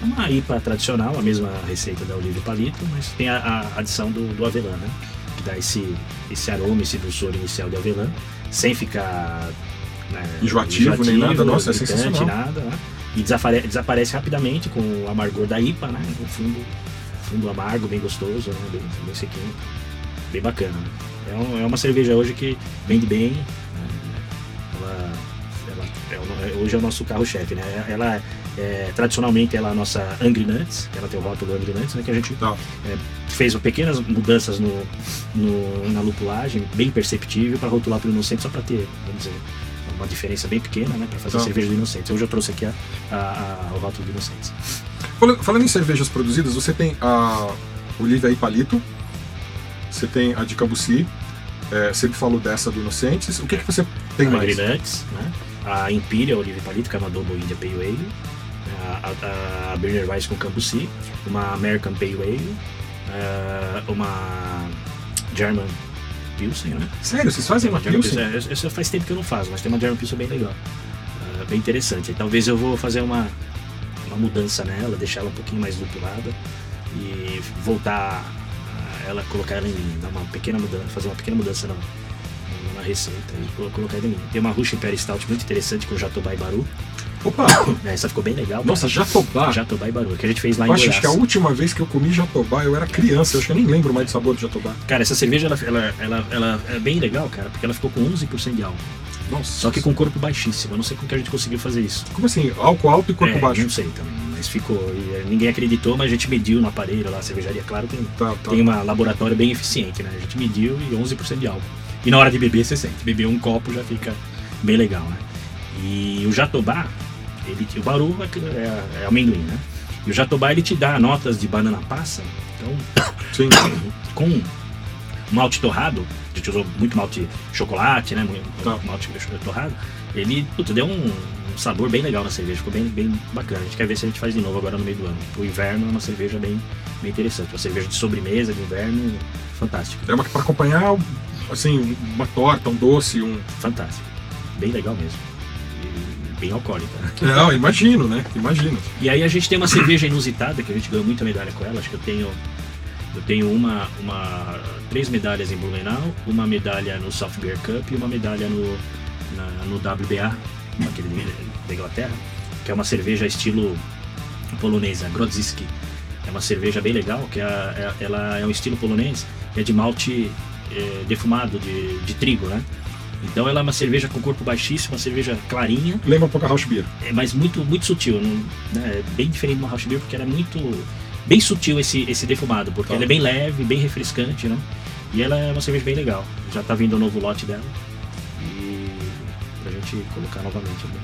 É uma IPA tradicional, a mesma receita da Olívio Palito, mas tem a, a adição do, do avelã, né? Que dá esse, esse aroma, esse dulçor inicial de avelã, sem ficar né, Enjoativo, nem nada. Nossa, é sensacional. nada, né? E desapare- desaparece rapidamente com o amargor da IPA, né? O fundo, fundo amargo, bem gostoso, né? Bem, bem sequinho. Bem bacana, né? É, um- é uma cerveja hoje que vende bem. né? Ela, ela é é- hoje é o nosso carro-chefe, né? Ela é, tradicionalmente ela é a nossa Angry Nuts, ela tem o rótulo Angry Nuts, né? Que a gente Tá. é, fez pequenas mudanças no, no- na lupulagem, bem perceptível, para rotular para o Inocente, só para ter, vamos dizer, uma diferença bem pequena, né? Para fazer a cerveja do Inocente. Hoje eu trouxe aqui a, a- a- o rótulo do Inocentes. Falando, em cervejas produzidas, você tem a Olivia e Palito, você tem a de Cambuci, é, sempre falo dessa do Inocentes. O que, que você tem a mais? Nuts, né? A Imperial Olive Palito, que é uma Double India Pale Ale. A, a, a Berliner Weiss com Cambuci. Uma American Pale Ale. eh, uma German Pilsen, né? Sério, vocês fazem uma Pilsen? Pilsen, é, faz tempo que eu não faço, mas tem uma German Pilsen bem legal. Ah, bem interessante. Talvez eu vou fazer uma, uma mudança nela, deixar ela um pouquinho mais lupulada e voltar a ela, colocar ela em linha, dar uma pequena mudança, fazer uma pequena mudança na, na receita e colo- colocar ela em linha. Tem uma Russian Imperial Stout muito interessante com Jatobá e Baru. Opa! né, Essa ficou bem legal. Nossa, Jatobá! Jatobá e Baru, que a gente fez lá em acho Goiás. que a última vez que eu comi Jatobá, eu era criança, eu acho que eu nem lembro mais do sabor de Jatobá. Cara, essa cerveja ela, ela, ela, ela é bem legal, cara, porque ela ficou com 11% de álcool. Nossa. Só que com corpo baixíssimo. Eu não sei como que a gente conseguiu fazer isso. Como assim? Álcool alto e corpo É, baixo? Não sei também, mas ficou. Eh, ninguém acreditou, mas a gente mediu no aparelho lá, a cervejaria, claro, tem, Tá, tá. tem uma laboratório bem eficiente, né? A gente mediu e 11% de álcool. E na hora de beber, você sente. Beber um copo já fica bem legal, né? E o Jatobá, ele, o Baru é, é amendoim, né? E o Jatobá, ele te dá notas de banana passa. Então, Sim. com malte torrado, a gente usou muito malte chocolate, né? Muito Tá. malte torrado. Ele, puta, deu um, um sabor bem legal na cerveja, ficou bem, bem bacana. A gente quer ver se a gente faz de novo agora no meio do ano. O inverno é uma cerveja bem, bem interessante. Uma cerveja de sobremesa de inverno, fantástico. É uma para acompanhar, assim, uma torta, um doce, um. Fantástico. Bem legal mesmo. Bem alcoólica. Não, imagino, né? Imagino. E aí a gente tem uma cerveja inusitada, que a gente ganhou muita medalha com ela. Acho que eu tenho. Eu tenho uma, uma. três medalhas em Blumenau, uma medalha no South Beer Cup e uma medalha no, na- no WBA, aquele da Inglaterra, que é uma cerveja estilo polonesa, Grodziski. É uma cerveja bem legal, que é, é- ela é um estilo polonês, que é de malte eh, defumado, de, de trigo, né? Então ela é uma cerveja com corpo baixíssimo, uma cerveja clarinha, Lembra um pouco a Rausch Beer. é, mas muito, muito sutil, né? É bem diferente de uma Rausch Beer, porque ela é muito bem sutil esse, esse defumado, porque Tá. ela é bem leve, bem refrescante, né? E ela é uma cerveja bem legal. Já tá vindo o novo lote dela. E pra gente colocar novamente. né?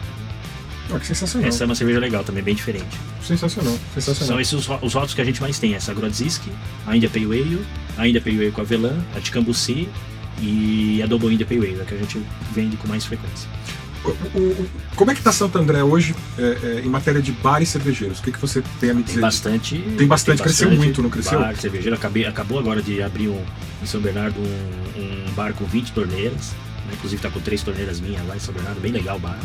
Ah, que sensacional. Essa é uma cerveja legal também, bem diferente. Sensacional, sensacional. São esses os, os rótulos que a gente mais tem. Essa Grodziski, a India Pale Ale, a India Pale Ale com avelã, a de Cambuci e a Double India Pale Ale, é que a gente vende com mais frequência. Como é que tá Santo André hoje é, é, em matéria de bares cervejeiros? O que, que você tem a me Tem dizer? bastante. Tem bastante, cresceu muito, não cresceu? Bar, cervejeiro. Acabei, acabou agora de abrir um, em São Bernardo um, um bar com 20 torneiras. né? Inclusive tá com três torneiras minhas lá em São Bernardo, bem legal o bar.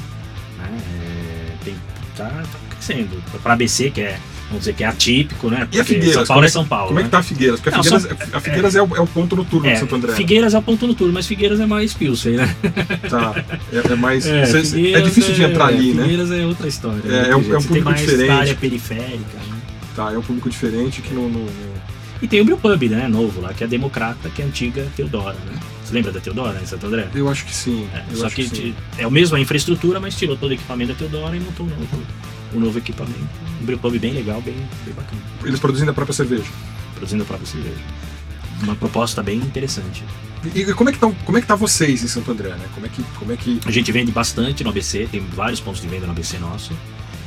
Né? É, tem, tá, tá crescendo. Para ABC, que é, vamos dizer, que é atípico, né? E a Porque Figueiras? São Paulo como é São Paulo. Como é né? que tá a Figueiras? Porque a Não, Figueiras, são- a Figueiras é, o, é o ponto noturno É, de Santo André. Figueiras é o ponto noturno, mas Figueiras é mais Pilsen, né? Tá. É, é mais. É, cê- é difícil de entrar é- ali, né? Figueiras é outra história. É, né? é um- é um público diferente. área periférica, né? Tá, é um público diferente que não. não- não- E tem o Brewpub, né? Novo lá, que é a Democrata, que é a antiga Teodora, né? Você lembra da Teodora em Santo André? Eu acho que sim. É, só acho que, sim. é o mesmo a infraestrutura, mas tirou todo o equipamento da Teodora e montou um novo, um novo equipamento. Um brewpub bem legal, bem, bem bacana. Eles produzindo a própria cerveja. Produzindo a própria cerveja. Uma proposta bem interessante. E, como é que tá, como é que tá vocês em Santo André, né? Como é que, como é que A gente vende bastante no ABC, tem vários pontos de venda no ABC nosso.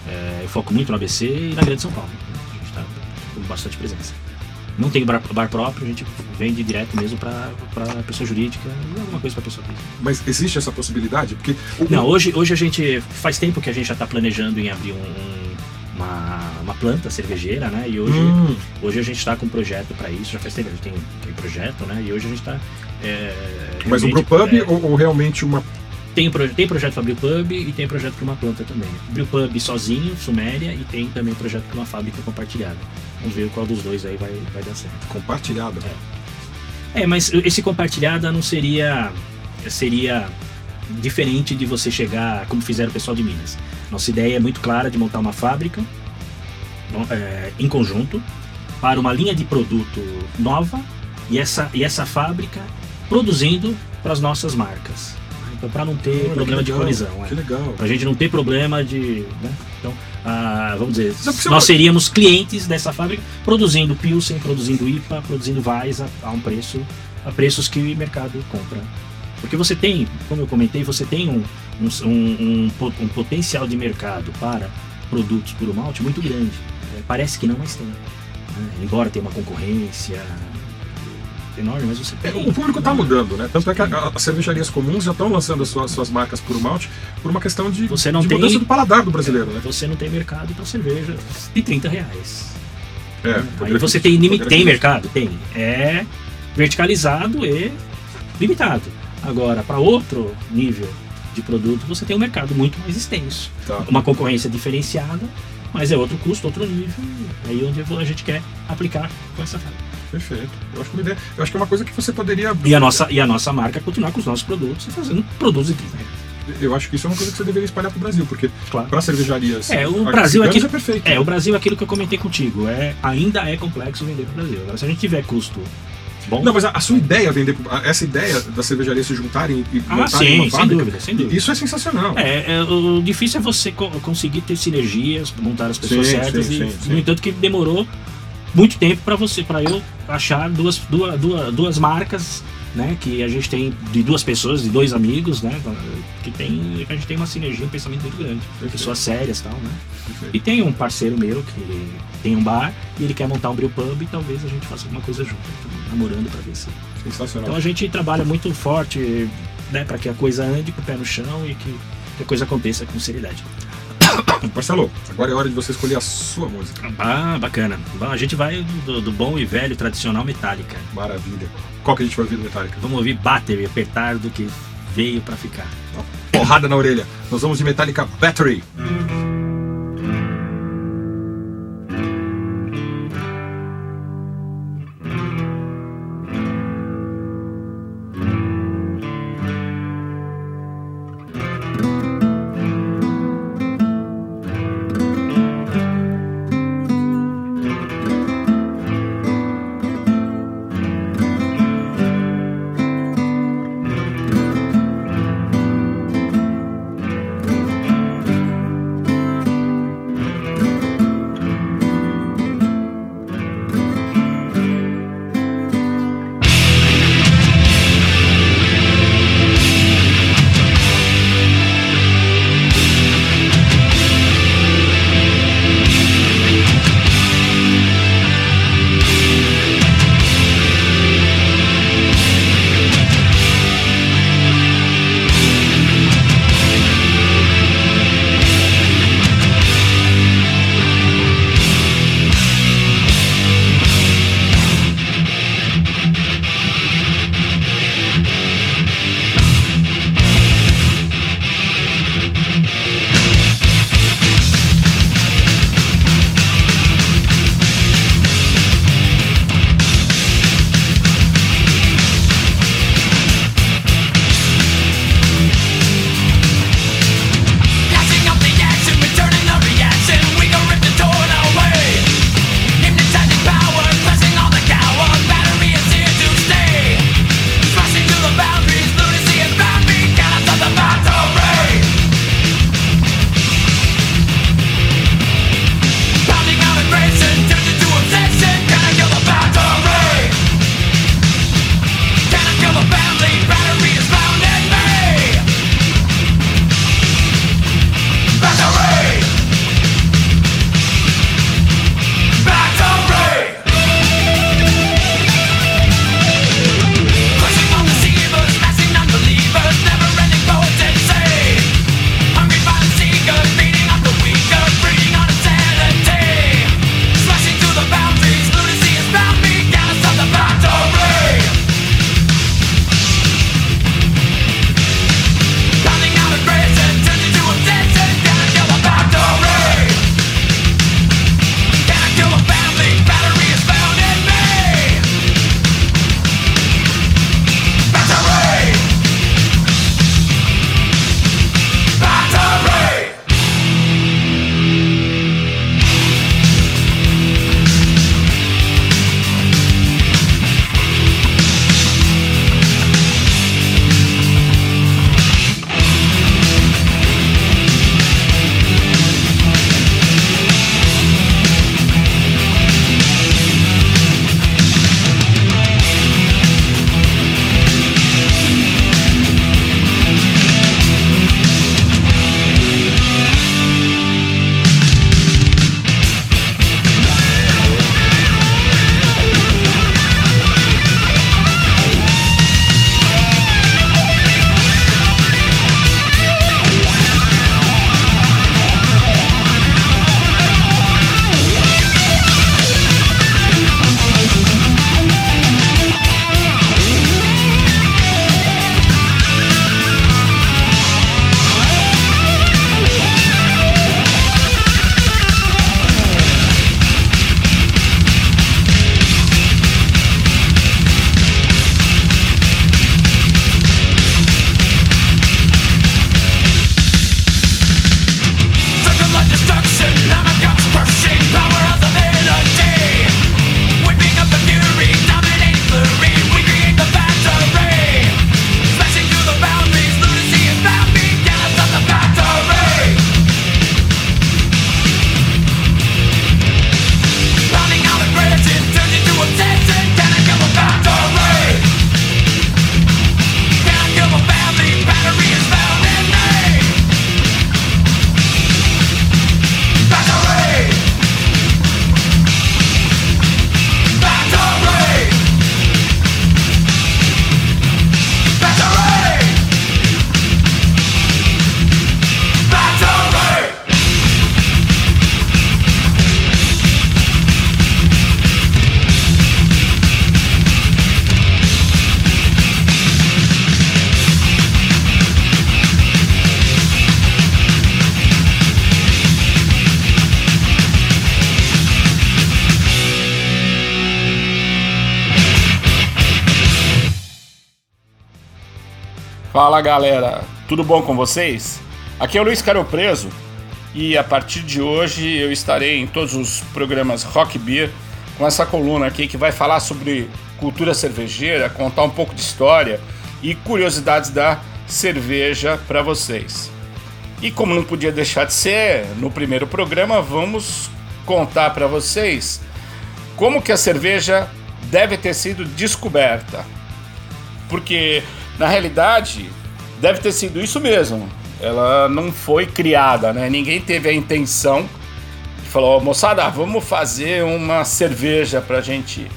É, eu foco muito no ABC e na Grande São Paulo. né? A gente está com bastante presença. Não tem bar, bar próprio, a gente vende direto mesmo para pessoa jurídica alguma coisa para pessoa física. Mas existe essa possibilidade? Porque o- Não, hoje, hoje a gente faz tempo que a gente já está planejando em abrir um- um- uma, uma planta cervejeira, né? E hoje, Hum, hoje a gente está com um projeto para isso, já faz tempo que a gente tem, tem projeto, né? E hoje a gente está. mas um brewpub ou, ou realmente uma. tem, tem projeto para Brewpub e tem projeto para uma planta também. Brewpub sozinho, Suméria, e tem também projeto para uma fábrica compartilhada. Vamos ver qual dos dois aí vai, vai dar certo. compartilhada? É, mas esse compartilhada não seria seria diferente de você chegar como fizeram o pessoal de Minas. Nossa ideia é muito clara de montar uma fábrica é, em conjunto para uma linha de produto nova e essa, e essa fábrica produzindo para as nossas marcas. Então, para não ter Olha, problema de colisão. é. Que legal. Pra gente não ter problema de. né? Ah, vamos dizer, nós seríamos clientes dessa fábrica produzindo Pilsen, produzindo IPA, produzindo Vais a, a um preço, a preços que o mercado compra. Porque você tem, como eu comentei, você tem um, um, um, um um potencial de mercado para produtos puro malte muito grande. É, parece que não, mas tem. né? Embora tenha uma concorrência enorme, mas você. O público está mudando, né? Tanto é que as cervejarias comuns já estão lançando as suas, suas marcas por malte por uma questão de, Você não de tem- mudança do paladar do brasileiro, né? Você não tem mercado para cerveja de 30 reais. É, Aí você tem, limi- poder tem mercado? Tem. É verticalizado e limitado. Agora, para outro nível de produto, você tem um mercado muito mais extenso. Tá. Uma concorrência diferenciada, mas é outro custo, outro nível. É aí onde a gente quer aplicar com essa fábrica. Perfeito. Eu acho que uma ideia. Eu acho que é uma coisa que você poderia. E a nossa, e a nossa marca continuar com os nossos produtos e fazendo produtos de 30 reais. Eu acho que isso é uma coisa que você deveria espalhar para o Brasil, porque Claro. para cervejarias. É, o Brasil aqui- é perfeito. É, o Brasil é aquilo que eu comentei contigo. É, ainda é complexo vender para o Brasil. Agora, se a gente tiver custo bom. Não, mas a, a sua ideia vender a- essa ideia das cervejarias se juntarem e ah, montarem sim, uma sem fábrica, dúvida, sem dúvida. isso é sensacional. É, é, o difícil é você co- conseguir ter sinergias, montar as pessoas Sim, certas sim, e, sim, sim. no entanto, que demorou muito tempo para você, para eu achar duas, duas, duas, duas marcas, né, que a gente tem de duas pessoas, de dois amigos, né, que tem, a gente tem uma sinergia, um pensamento muito grande, Perfeito. pessoas sérias, tal, né. Perfeito. E tem um parceiro meu que tem um bar e ele quer montar um brew pub e talvez a gente faça alguma coisa junto, Estamos namorando para ver se. Sensacional. Então a gente trabalha muito forte, né, para que a coisa ande com o pé no chão e que que a coisa aconteça com seriedade. Marcelo, agora é hora de você escolher a sua música. Ah, bacana. Bom, a gente vai do, do bom e velho tradicional Metallica. Maravilha. Qual que a gente vai ouvir do Metallica? Vamos ouvir Battery, apertar do que veio pra ficar. Porrada na orelha. Nós vamos de Metallica. Battery tudo bom com vocês? Aqui é o Luiz Caro Preso e a partir de hoje eu estarei em todos os programas Rock Beer com essa coluna aqui que vai falar sobre cultura cervejeira, contar um pouco de história e curiosidades da cerveja para vocês. E como não podia deixar de ser, no primeiro programa vamos contar para vocês como que a cerveja deve ter sido descoberta. Porque na realidade deve ter sido isso mesmo. Ela não foi criada, né? Ninguém teve a intenção de falar, oh, moçada, vamos fazer uma cerveja pra gente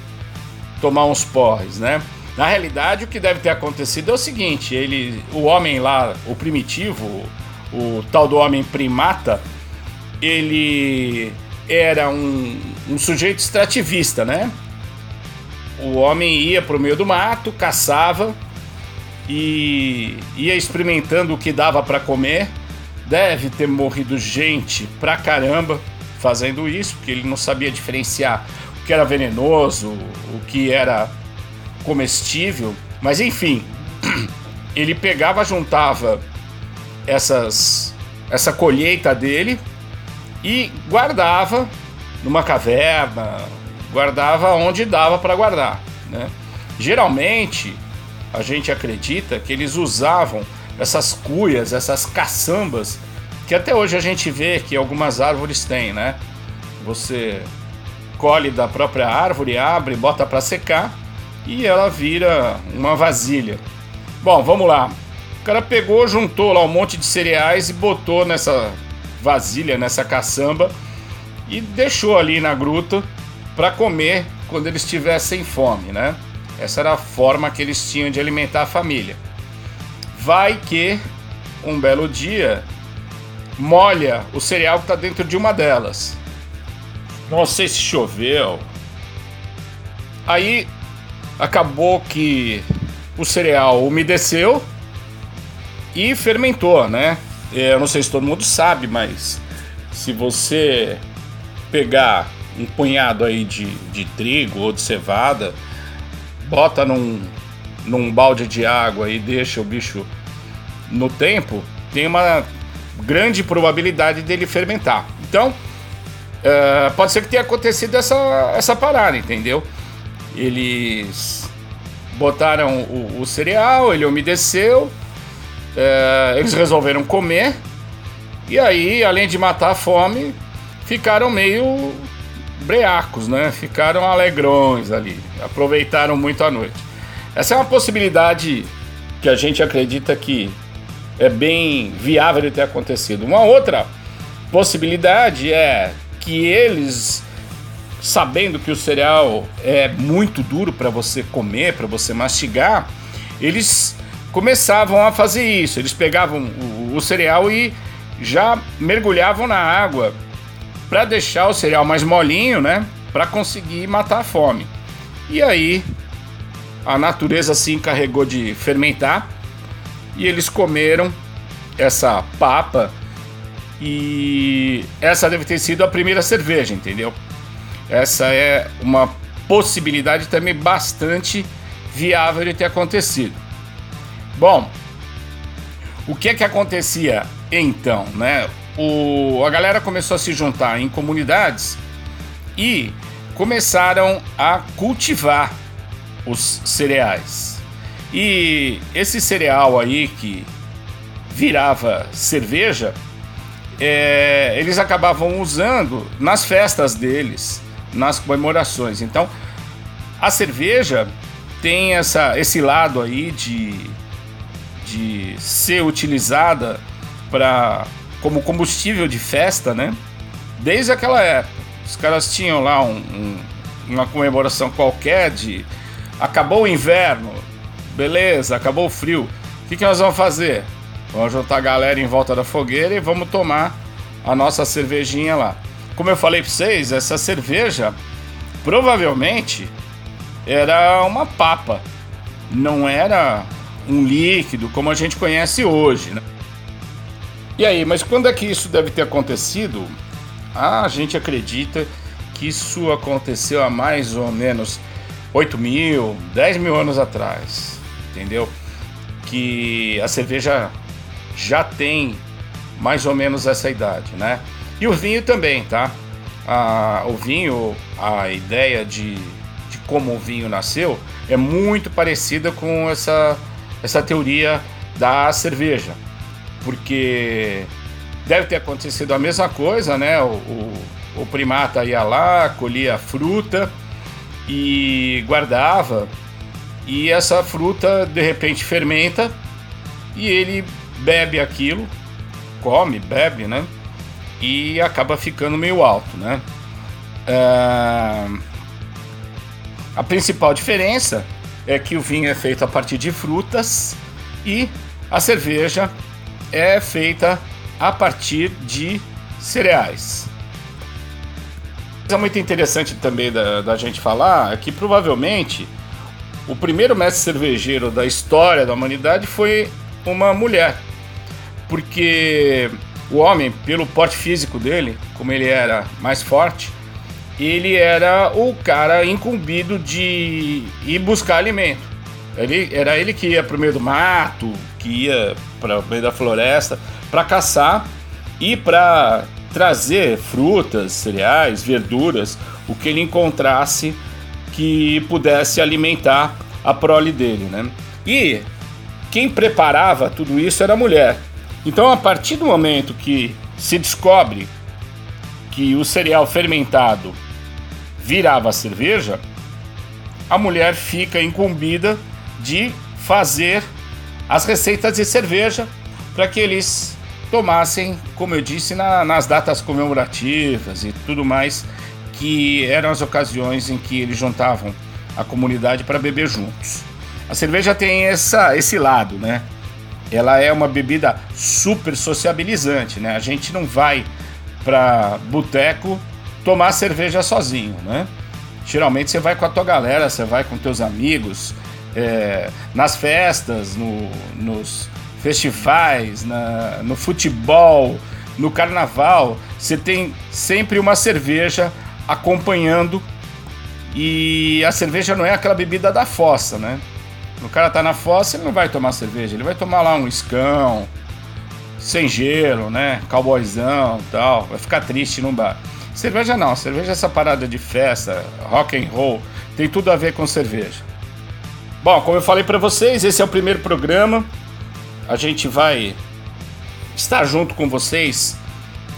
tomar uns porres, né? Na realidade, o que deve ter acontecido é o seguinte: ele, o homem lá, o primitivo, o, tal do homem primata, ele era um, um sujeito extrativista, né? O homem ia para o meio do mato, caçava e ia experimentando o que dava para comer. Deve ter morrido gente pra caramba fazendo isso, porque ele não sabia diferenciar o que era venenoso, o que era comestível. Mas enfim, ele pegava, juntava essas essa colheita dele e guardava numa caverna, guardava onde dava para guardar, né? Geralmente a gente acredita que eles usavam essas cuias, essas caçambas, que até hoje a gente vê que algumas árvores têm, né? Você colhe da própria árvore, abre, bota para secar e ela vira uma vasilha. Bom, vamos lá. O cara pegou, juntou lá um monte de cereais e botou nessa vasilha, nessa caçamba e deixou ali na gruta para comer quando eles tivessem fome, né? Essa era a forma que eles tinham de alimentar a família. Vai que um belo dia molha o cereal que está dentro de uma delas. Não sei se choveu. Aí acabou que o cereal umedeceu e fermentou, né? Eu não sei se todo mundo sabe, mas se você pegar um punhado aí de, de trigo ou de cevada bota num, num balde de água e deixa o bicho no tempo, tem uma grande probabilidade dele fermentar. Então, uh, pode ser que tenha acontecido essa, essa parada, entendeu? Eles botaram o, o cereal, ele umedeceu, uh, eles resolveram comer, e aí, além de matar a fome, ficaram meio breacos, né? Ficaram alegrões ali, aproveitaram muito a noite. Essa é uma possibilidade que a gente acredita que é bem viável de ter acontecido. Uma outra possibilidade é que eles, sabendo que o cereal é muito duro para você comer, para você mastigar, eles começavam a fazer isso. Eles pegavam o, o cereal e já mergulhavam na água para deixar o cereal mais molinho, né? Para conseguir matar a fome. E aí a natureza se encarregou de fermentar e eles comeram essa papa e essa deve ter sido a primeira cerveja, entendeu? Essa é uma possibilidade também bastante viável de ter acontecido. Bom, o que é que acontecia então, né? O, a galera começou a se juntar em comunidades e começaram a cultivar os cereais. E esse cereal aí que virava cerveja, é, eles acabavam usando nas festas deles, nas comemorações. Então, a cerveja tem essa, esse lado aí de, de ser utilizada para como combustível de festa, né? Desde aquela época. Os caras tinham lá um, um, uma comemoração qualquer de acabou o inverno, beleza, acabou o frio. O que, que nós vamos fazer? Vamos juntar a galera em volta da fogueira e vamos tomar a nossa cervejinha lá. Como eu falei para vocês, essa cerveja provavelmente era uma papa, não era um líquido como a gente conhece hoje, né? E aí, mas quando é que isso deve ter acontecido? Ah, a gente acredita que isso aconteceu há mais ou menos 8 mil, 10 mil anos atrás, entendeu? que a cerveja já tem mais ou menos essa idade, né? E o vinho também, tá? Ah, o vinho, a ideia de, de como o vinho nasceu é muito parecida com essa, essa teoria da cerveja, porque deve ter acontecido a mesma coisa, né? O, o, o primata ia lá, colhia fruta e guardava, e essa fruta de repente fermenta e ele bebe aquilo, come, bebe, né? E acaba ficando meio alto, né? É... A principal diferença é que o vinho é feito a partir de frutas e a cerveja é feita a partir de cereais. Coisa muito interessante também da, da gente falar é que provavelmente o primeiro mestre cervejeiro da história da humanidade foi uma mulher, porque o homem, pelo porte físico dele, como ele era mais forte, ele era o cara incumbido de ir buscar alimento. Ele, era ele que ia para o meio do mato, que ia para o meio da floresta, para caçar e para trazer frutas, cereais, verduras, o que ele encontrasse que pudesse alimentar a prole dele, né? E quem preparava tudo isso era a mulher. Então, a partir do momento que se descobre que o cereal fermentado virava cerveja, a mulher fica incumbida de fazer as receitas de cerveja para que eles tomassem, como eu disse, na, nas datas comemorativas e tudo mais, que eram as ocasiões em que eles juntavam a comunidade para beber juntos. A cerveja tem essa, esse lado, né? Ela é uma bebida super sociabilizante, né? A gente não vai para boteco tomar cerveja sozinho, né? Geralmente você vai com a tua galera, você vai com teus amigos, é, nas festas, no, nos festivais, na, no futebol, no carnaval, você tem sempre uma cerveja acompanhando e a cerveja não é aquela bebida da fossa, né? O cara tá na fossa, ele não vai tomar cerveja, ele vai tomar lá um escão, sem gelo, né? Cowboyzão tal, vai ficar triste no bar. Cerveja não, cerveja é essa parada de festa, rock and roll, tem tudo a ver com cerveja. Bom, como eu falei para vocês, esse é o primeiro programa. A gente vai estar junto com vocês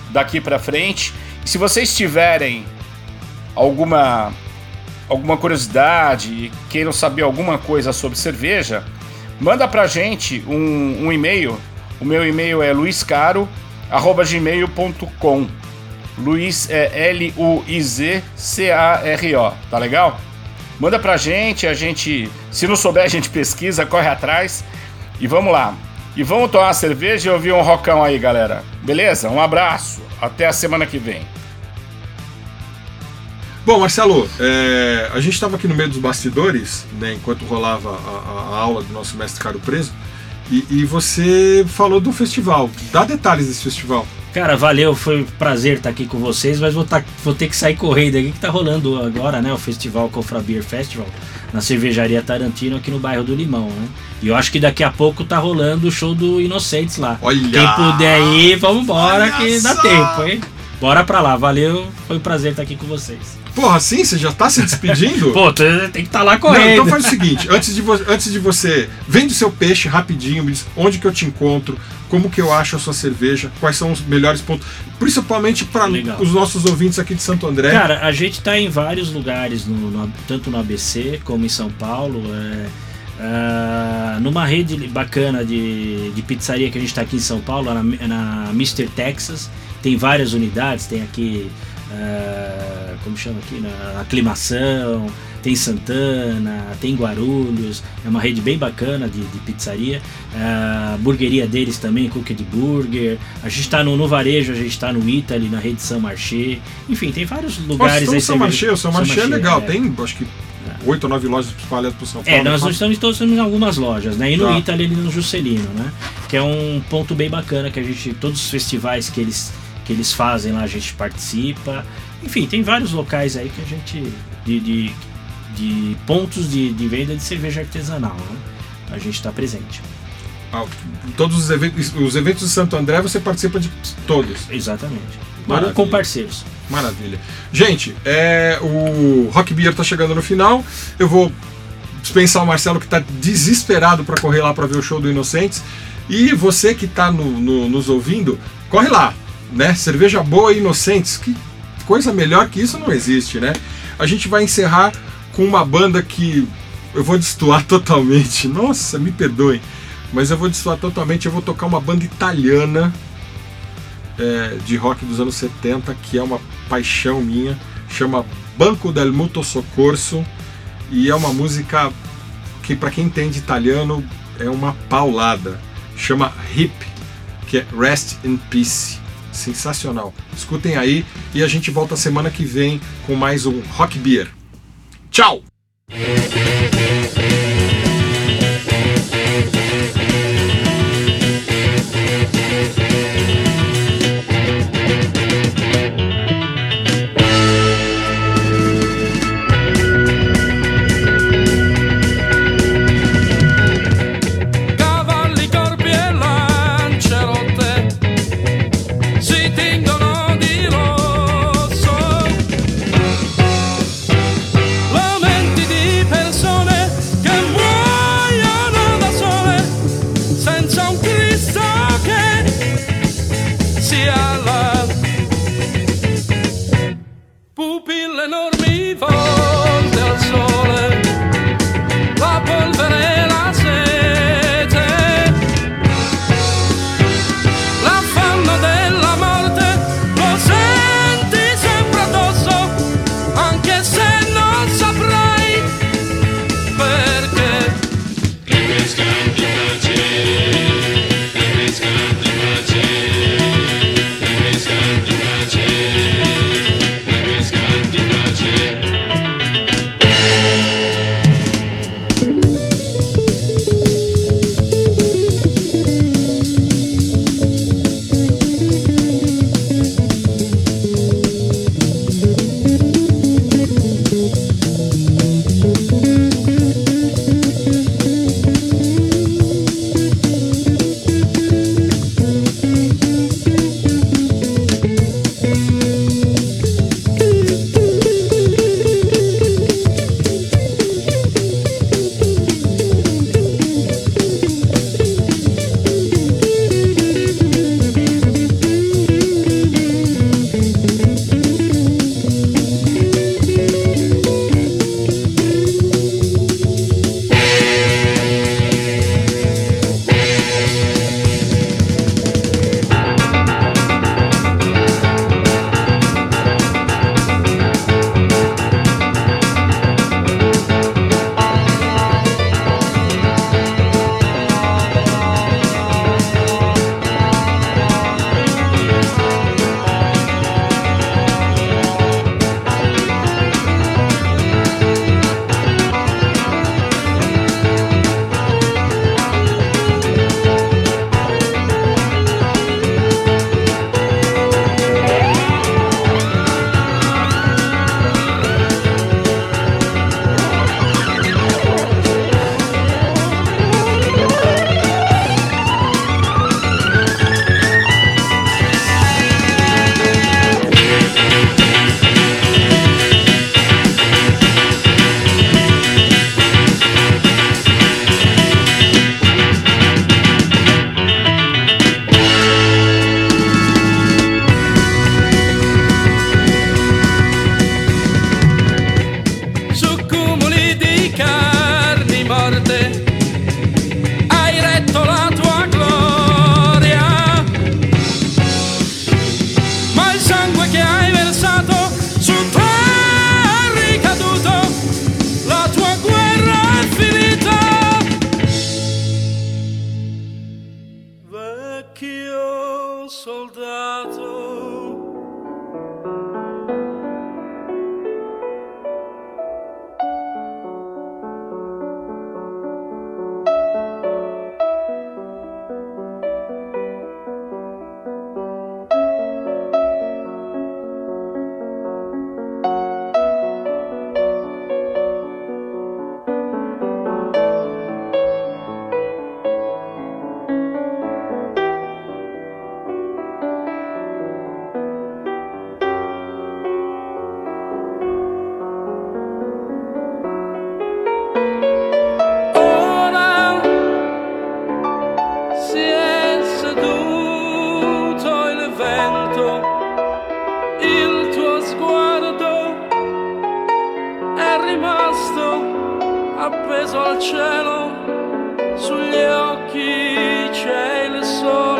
daqui para frente. E se vocês tiverem alguma alguma curiosidade, queiram saber alguma coisa sobre cerveja, manda pra gente um, um e-mail. O meu e-mail é luiscaro@gmail.com. Luiz é L-U-I-Z-C-A-R-O, tá legal? Manda pra gente, a gente, se não souber, a gente pesquisa, corre atrás e vamos lá. E vamos tomar uma cerveja e ouvir um rocão aí, galera. Beleza? Um abraço, até a semana que vem. Bom, Marcelo, é, a gente estava aqui no meio dos bastidores, né, enquanto rolava a, a aula do nosso mestre Caro Preso, e, e, você falou do festival. Dá detalhes desse festival. Cara, valeu, foi um prazer estar aqui com vocês, mas vou, tá, vou ter que sair correndo aqui que tá rolando agora, né? O festival Confra Beer Festival na cervejaria Tarantino aqui no bairro do Limão, né? E eu acho que daqui a pouco tá rolando o show do Inocentes lá. Olha! Quem puder ir, vamos embora que dá tempo, hein? Bora pra lá, valeu, foi um prazer estar aqui com vocês. Porra, assim? Você já tá se despedindo? Pô, tem que estar tá lá correndo. Não, então faz o seguinte, antes de, antes de você... Vende o seu peixe rapidinho, me diz onde que eu te encontro, como que eu acho a sua cerveja, quais são os melhores pontos, principalmente para os nossos ouvintes aqui de Santo André. Cara, a gente tá em vários lugares, no, no, tanto no ABC como em São Paulo. É... Uh, numa rede bacana de, de pizzaria que a gente está aqui em São Paulo, na, na Mr. Texas, tem várias unidades, tem aqui uh, como chama aqui, na aclimação, tem Santana, tem Guarulhos, é uma rede bem bacana de, de pizzaria. Uh, a burgueria deles também, Cooked Burger. A gente está no, no varejo, a gente está no Italy, na rede São Marché. Enfim, tem vários lugares Nossa, aí. São Marché, o São Marché é legal, é. tem acho que oito ou nove lojas espalhadas por São é, Paulo. É, nós estamos todos em algumas lojas, né? E no tá. Italy ali no Juscelino, né? Que é um ponto bem bacana que a gente, todos os festivais que eles que eles fazem lá a gente participa. Enfim, tem vários locais aí que a gente. de, de, de pontos de, de, venda de cerveja artesanal, né? A gente está presente. Ah, Todos os eventos, os eventos de Santo André você participa de todos. Exatamente. Maravilha. Com parceiros. Maravilha. Gente, é, o Rock Beer tá chegando no final. Eu vou dispensar o Marcelo que tá desesperado para correr lá para ver o show do Inocentes. E você que tá no- no- nos ouvindo, corre lá, né? Cerveja boa e Inocentes. Que coisa melhor que isso não existe, né? A gente vai encerrar com uma banda que eu vou destoar totalmente. Nossa, me perdoem. Mas eu vou destoar totalmente. Eu vou tocar uma banda italiana é, de rock dos anos 70, que é uma paixão minha, chama Banco del Mutuo Soccorso, e é uma música que, para quem entende italiano, é uma paulada. Chama Hip, que é Rest in Peace. Sensacional. Escutem aí e a gente volta semana que vem com mais um Rock Beer. Tchau! Appeso al cielo, sugli occhi c'è il sole,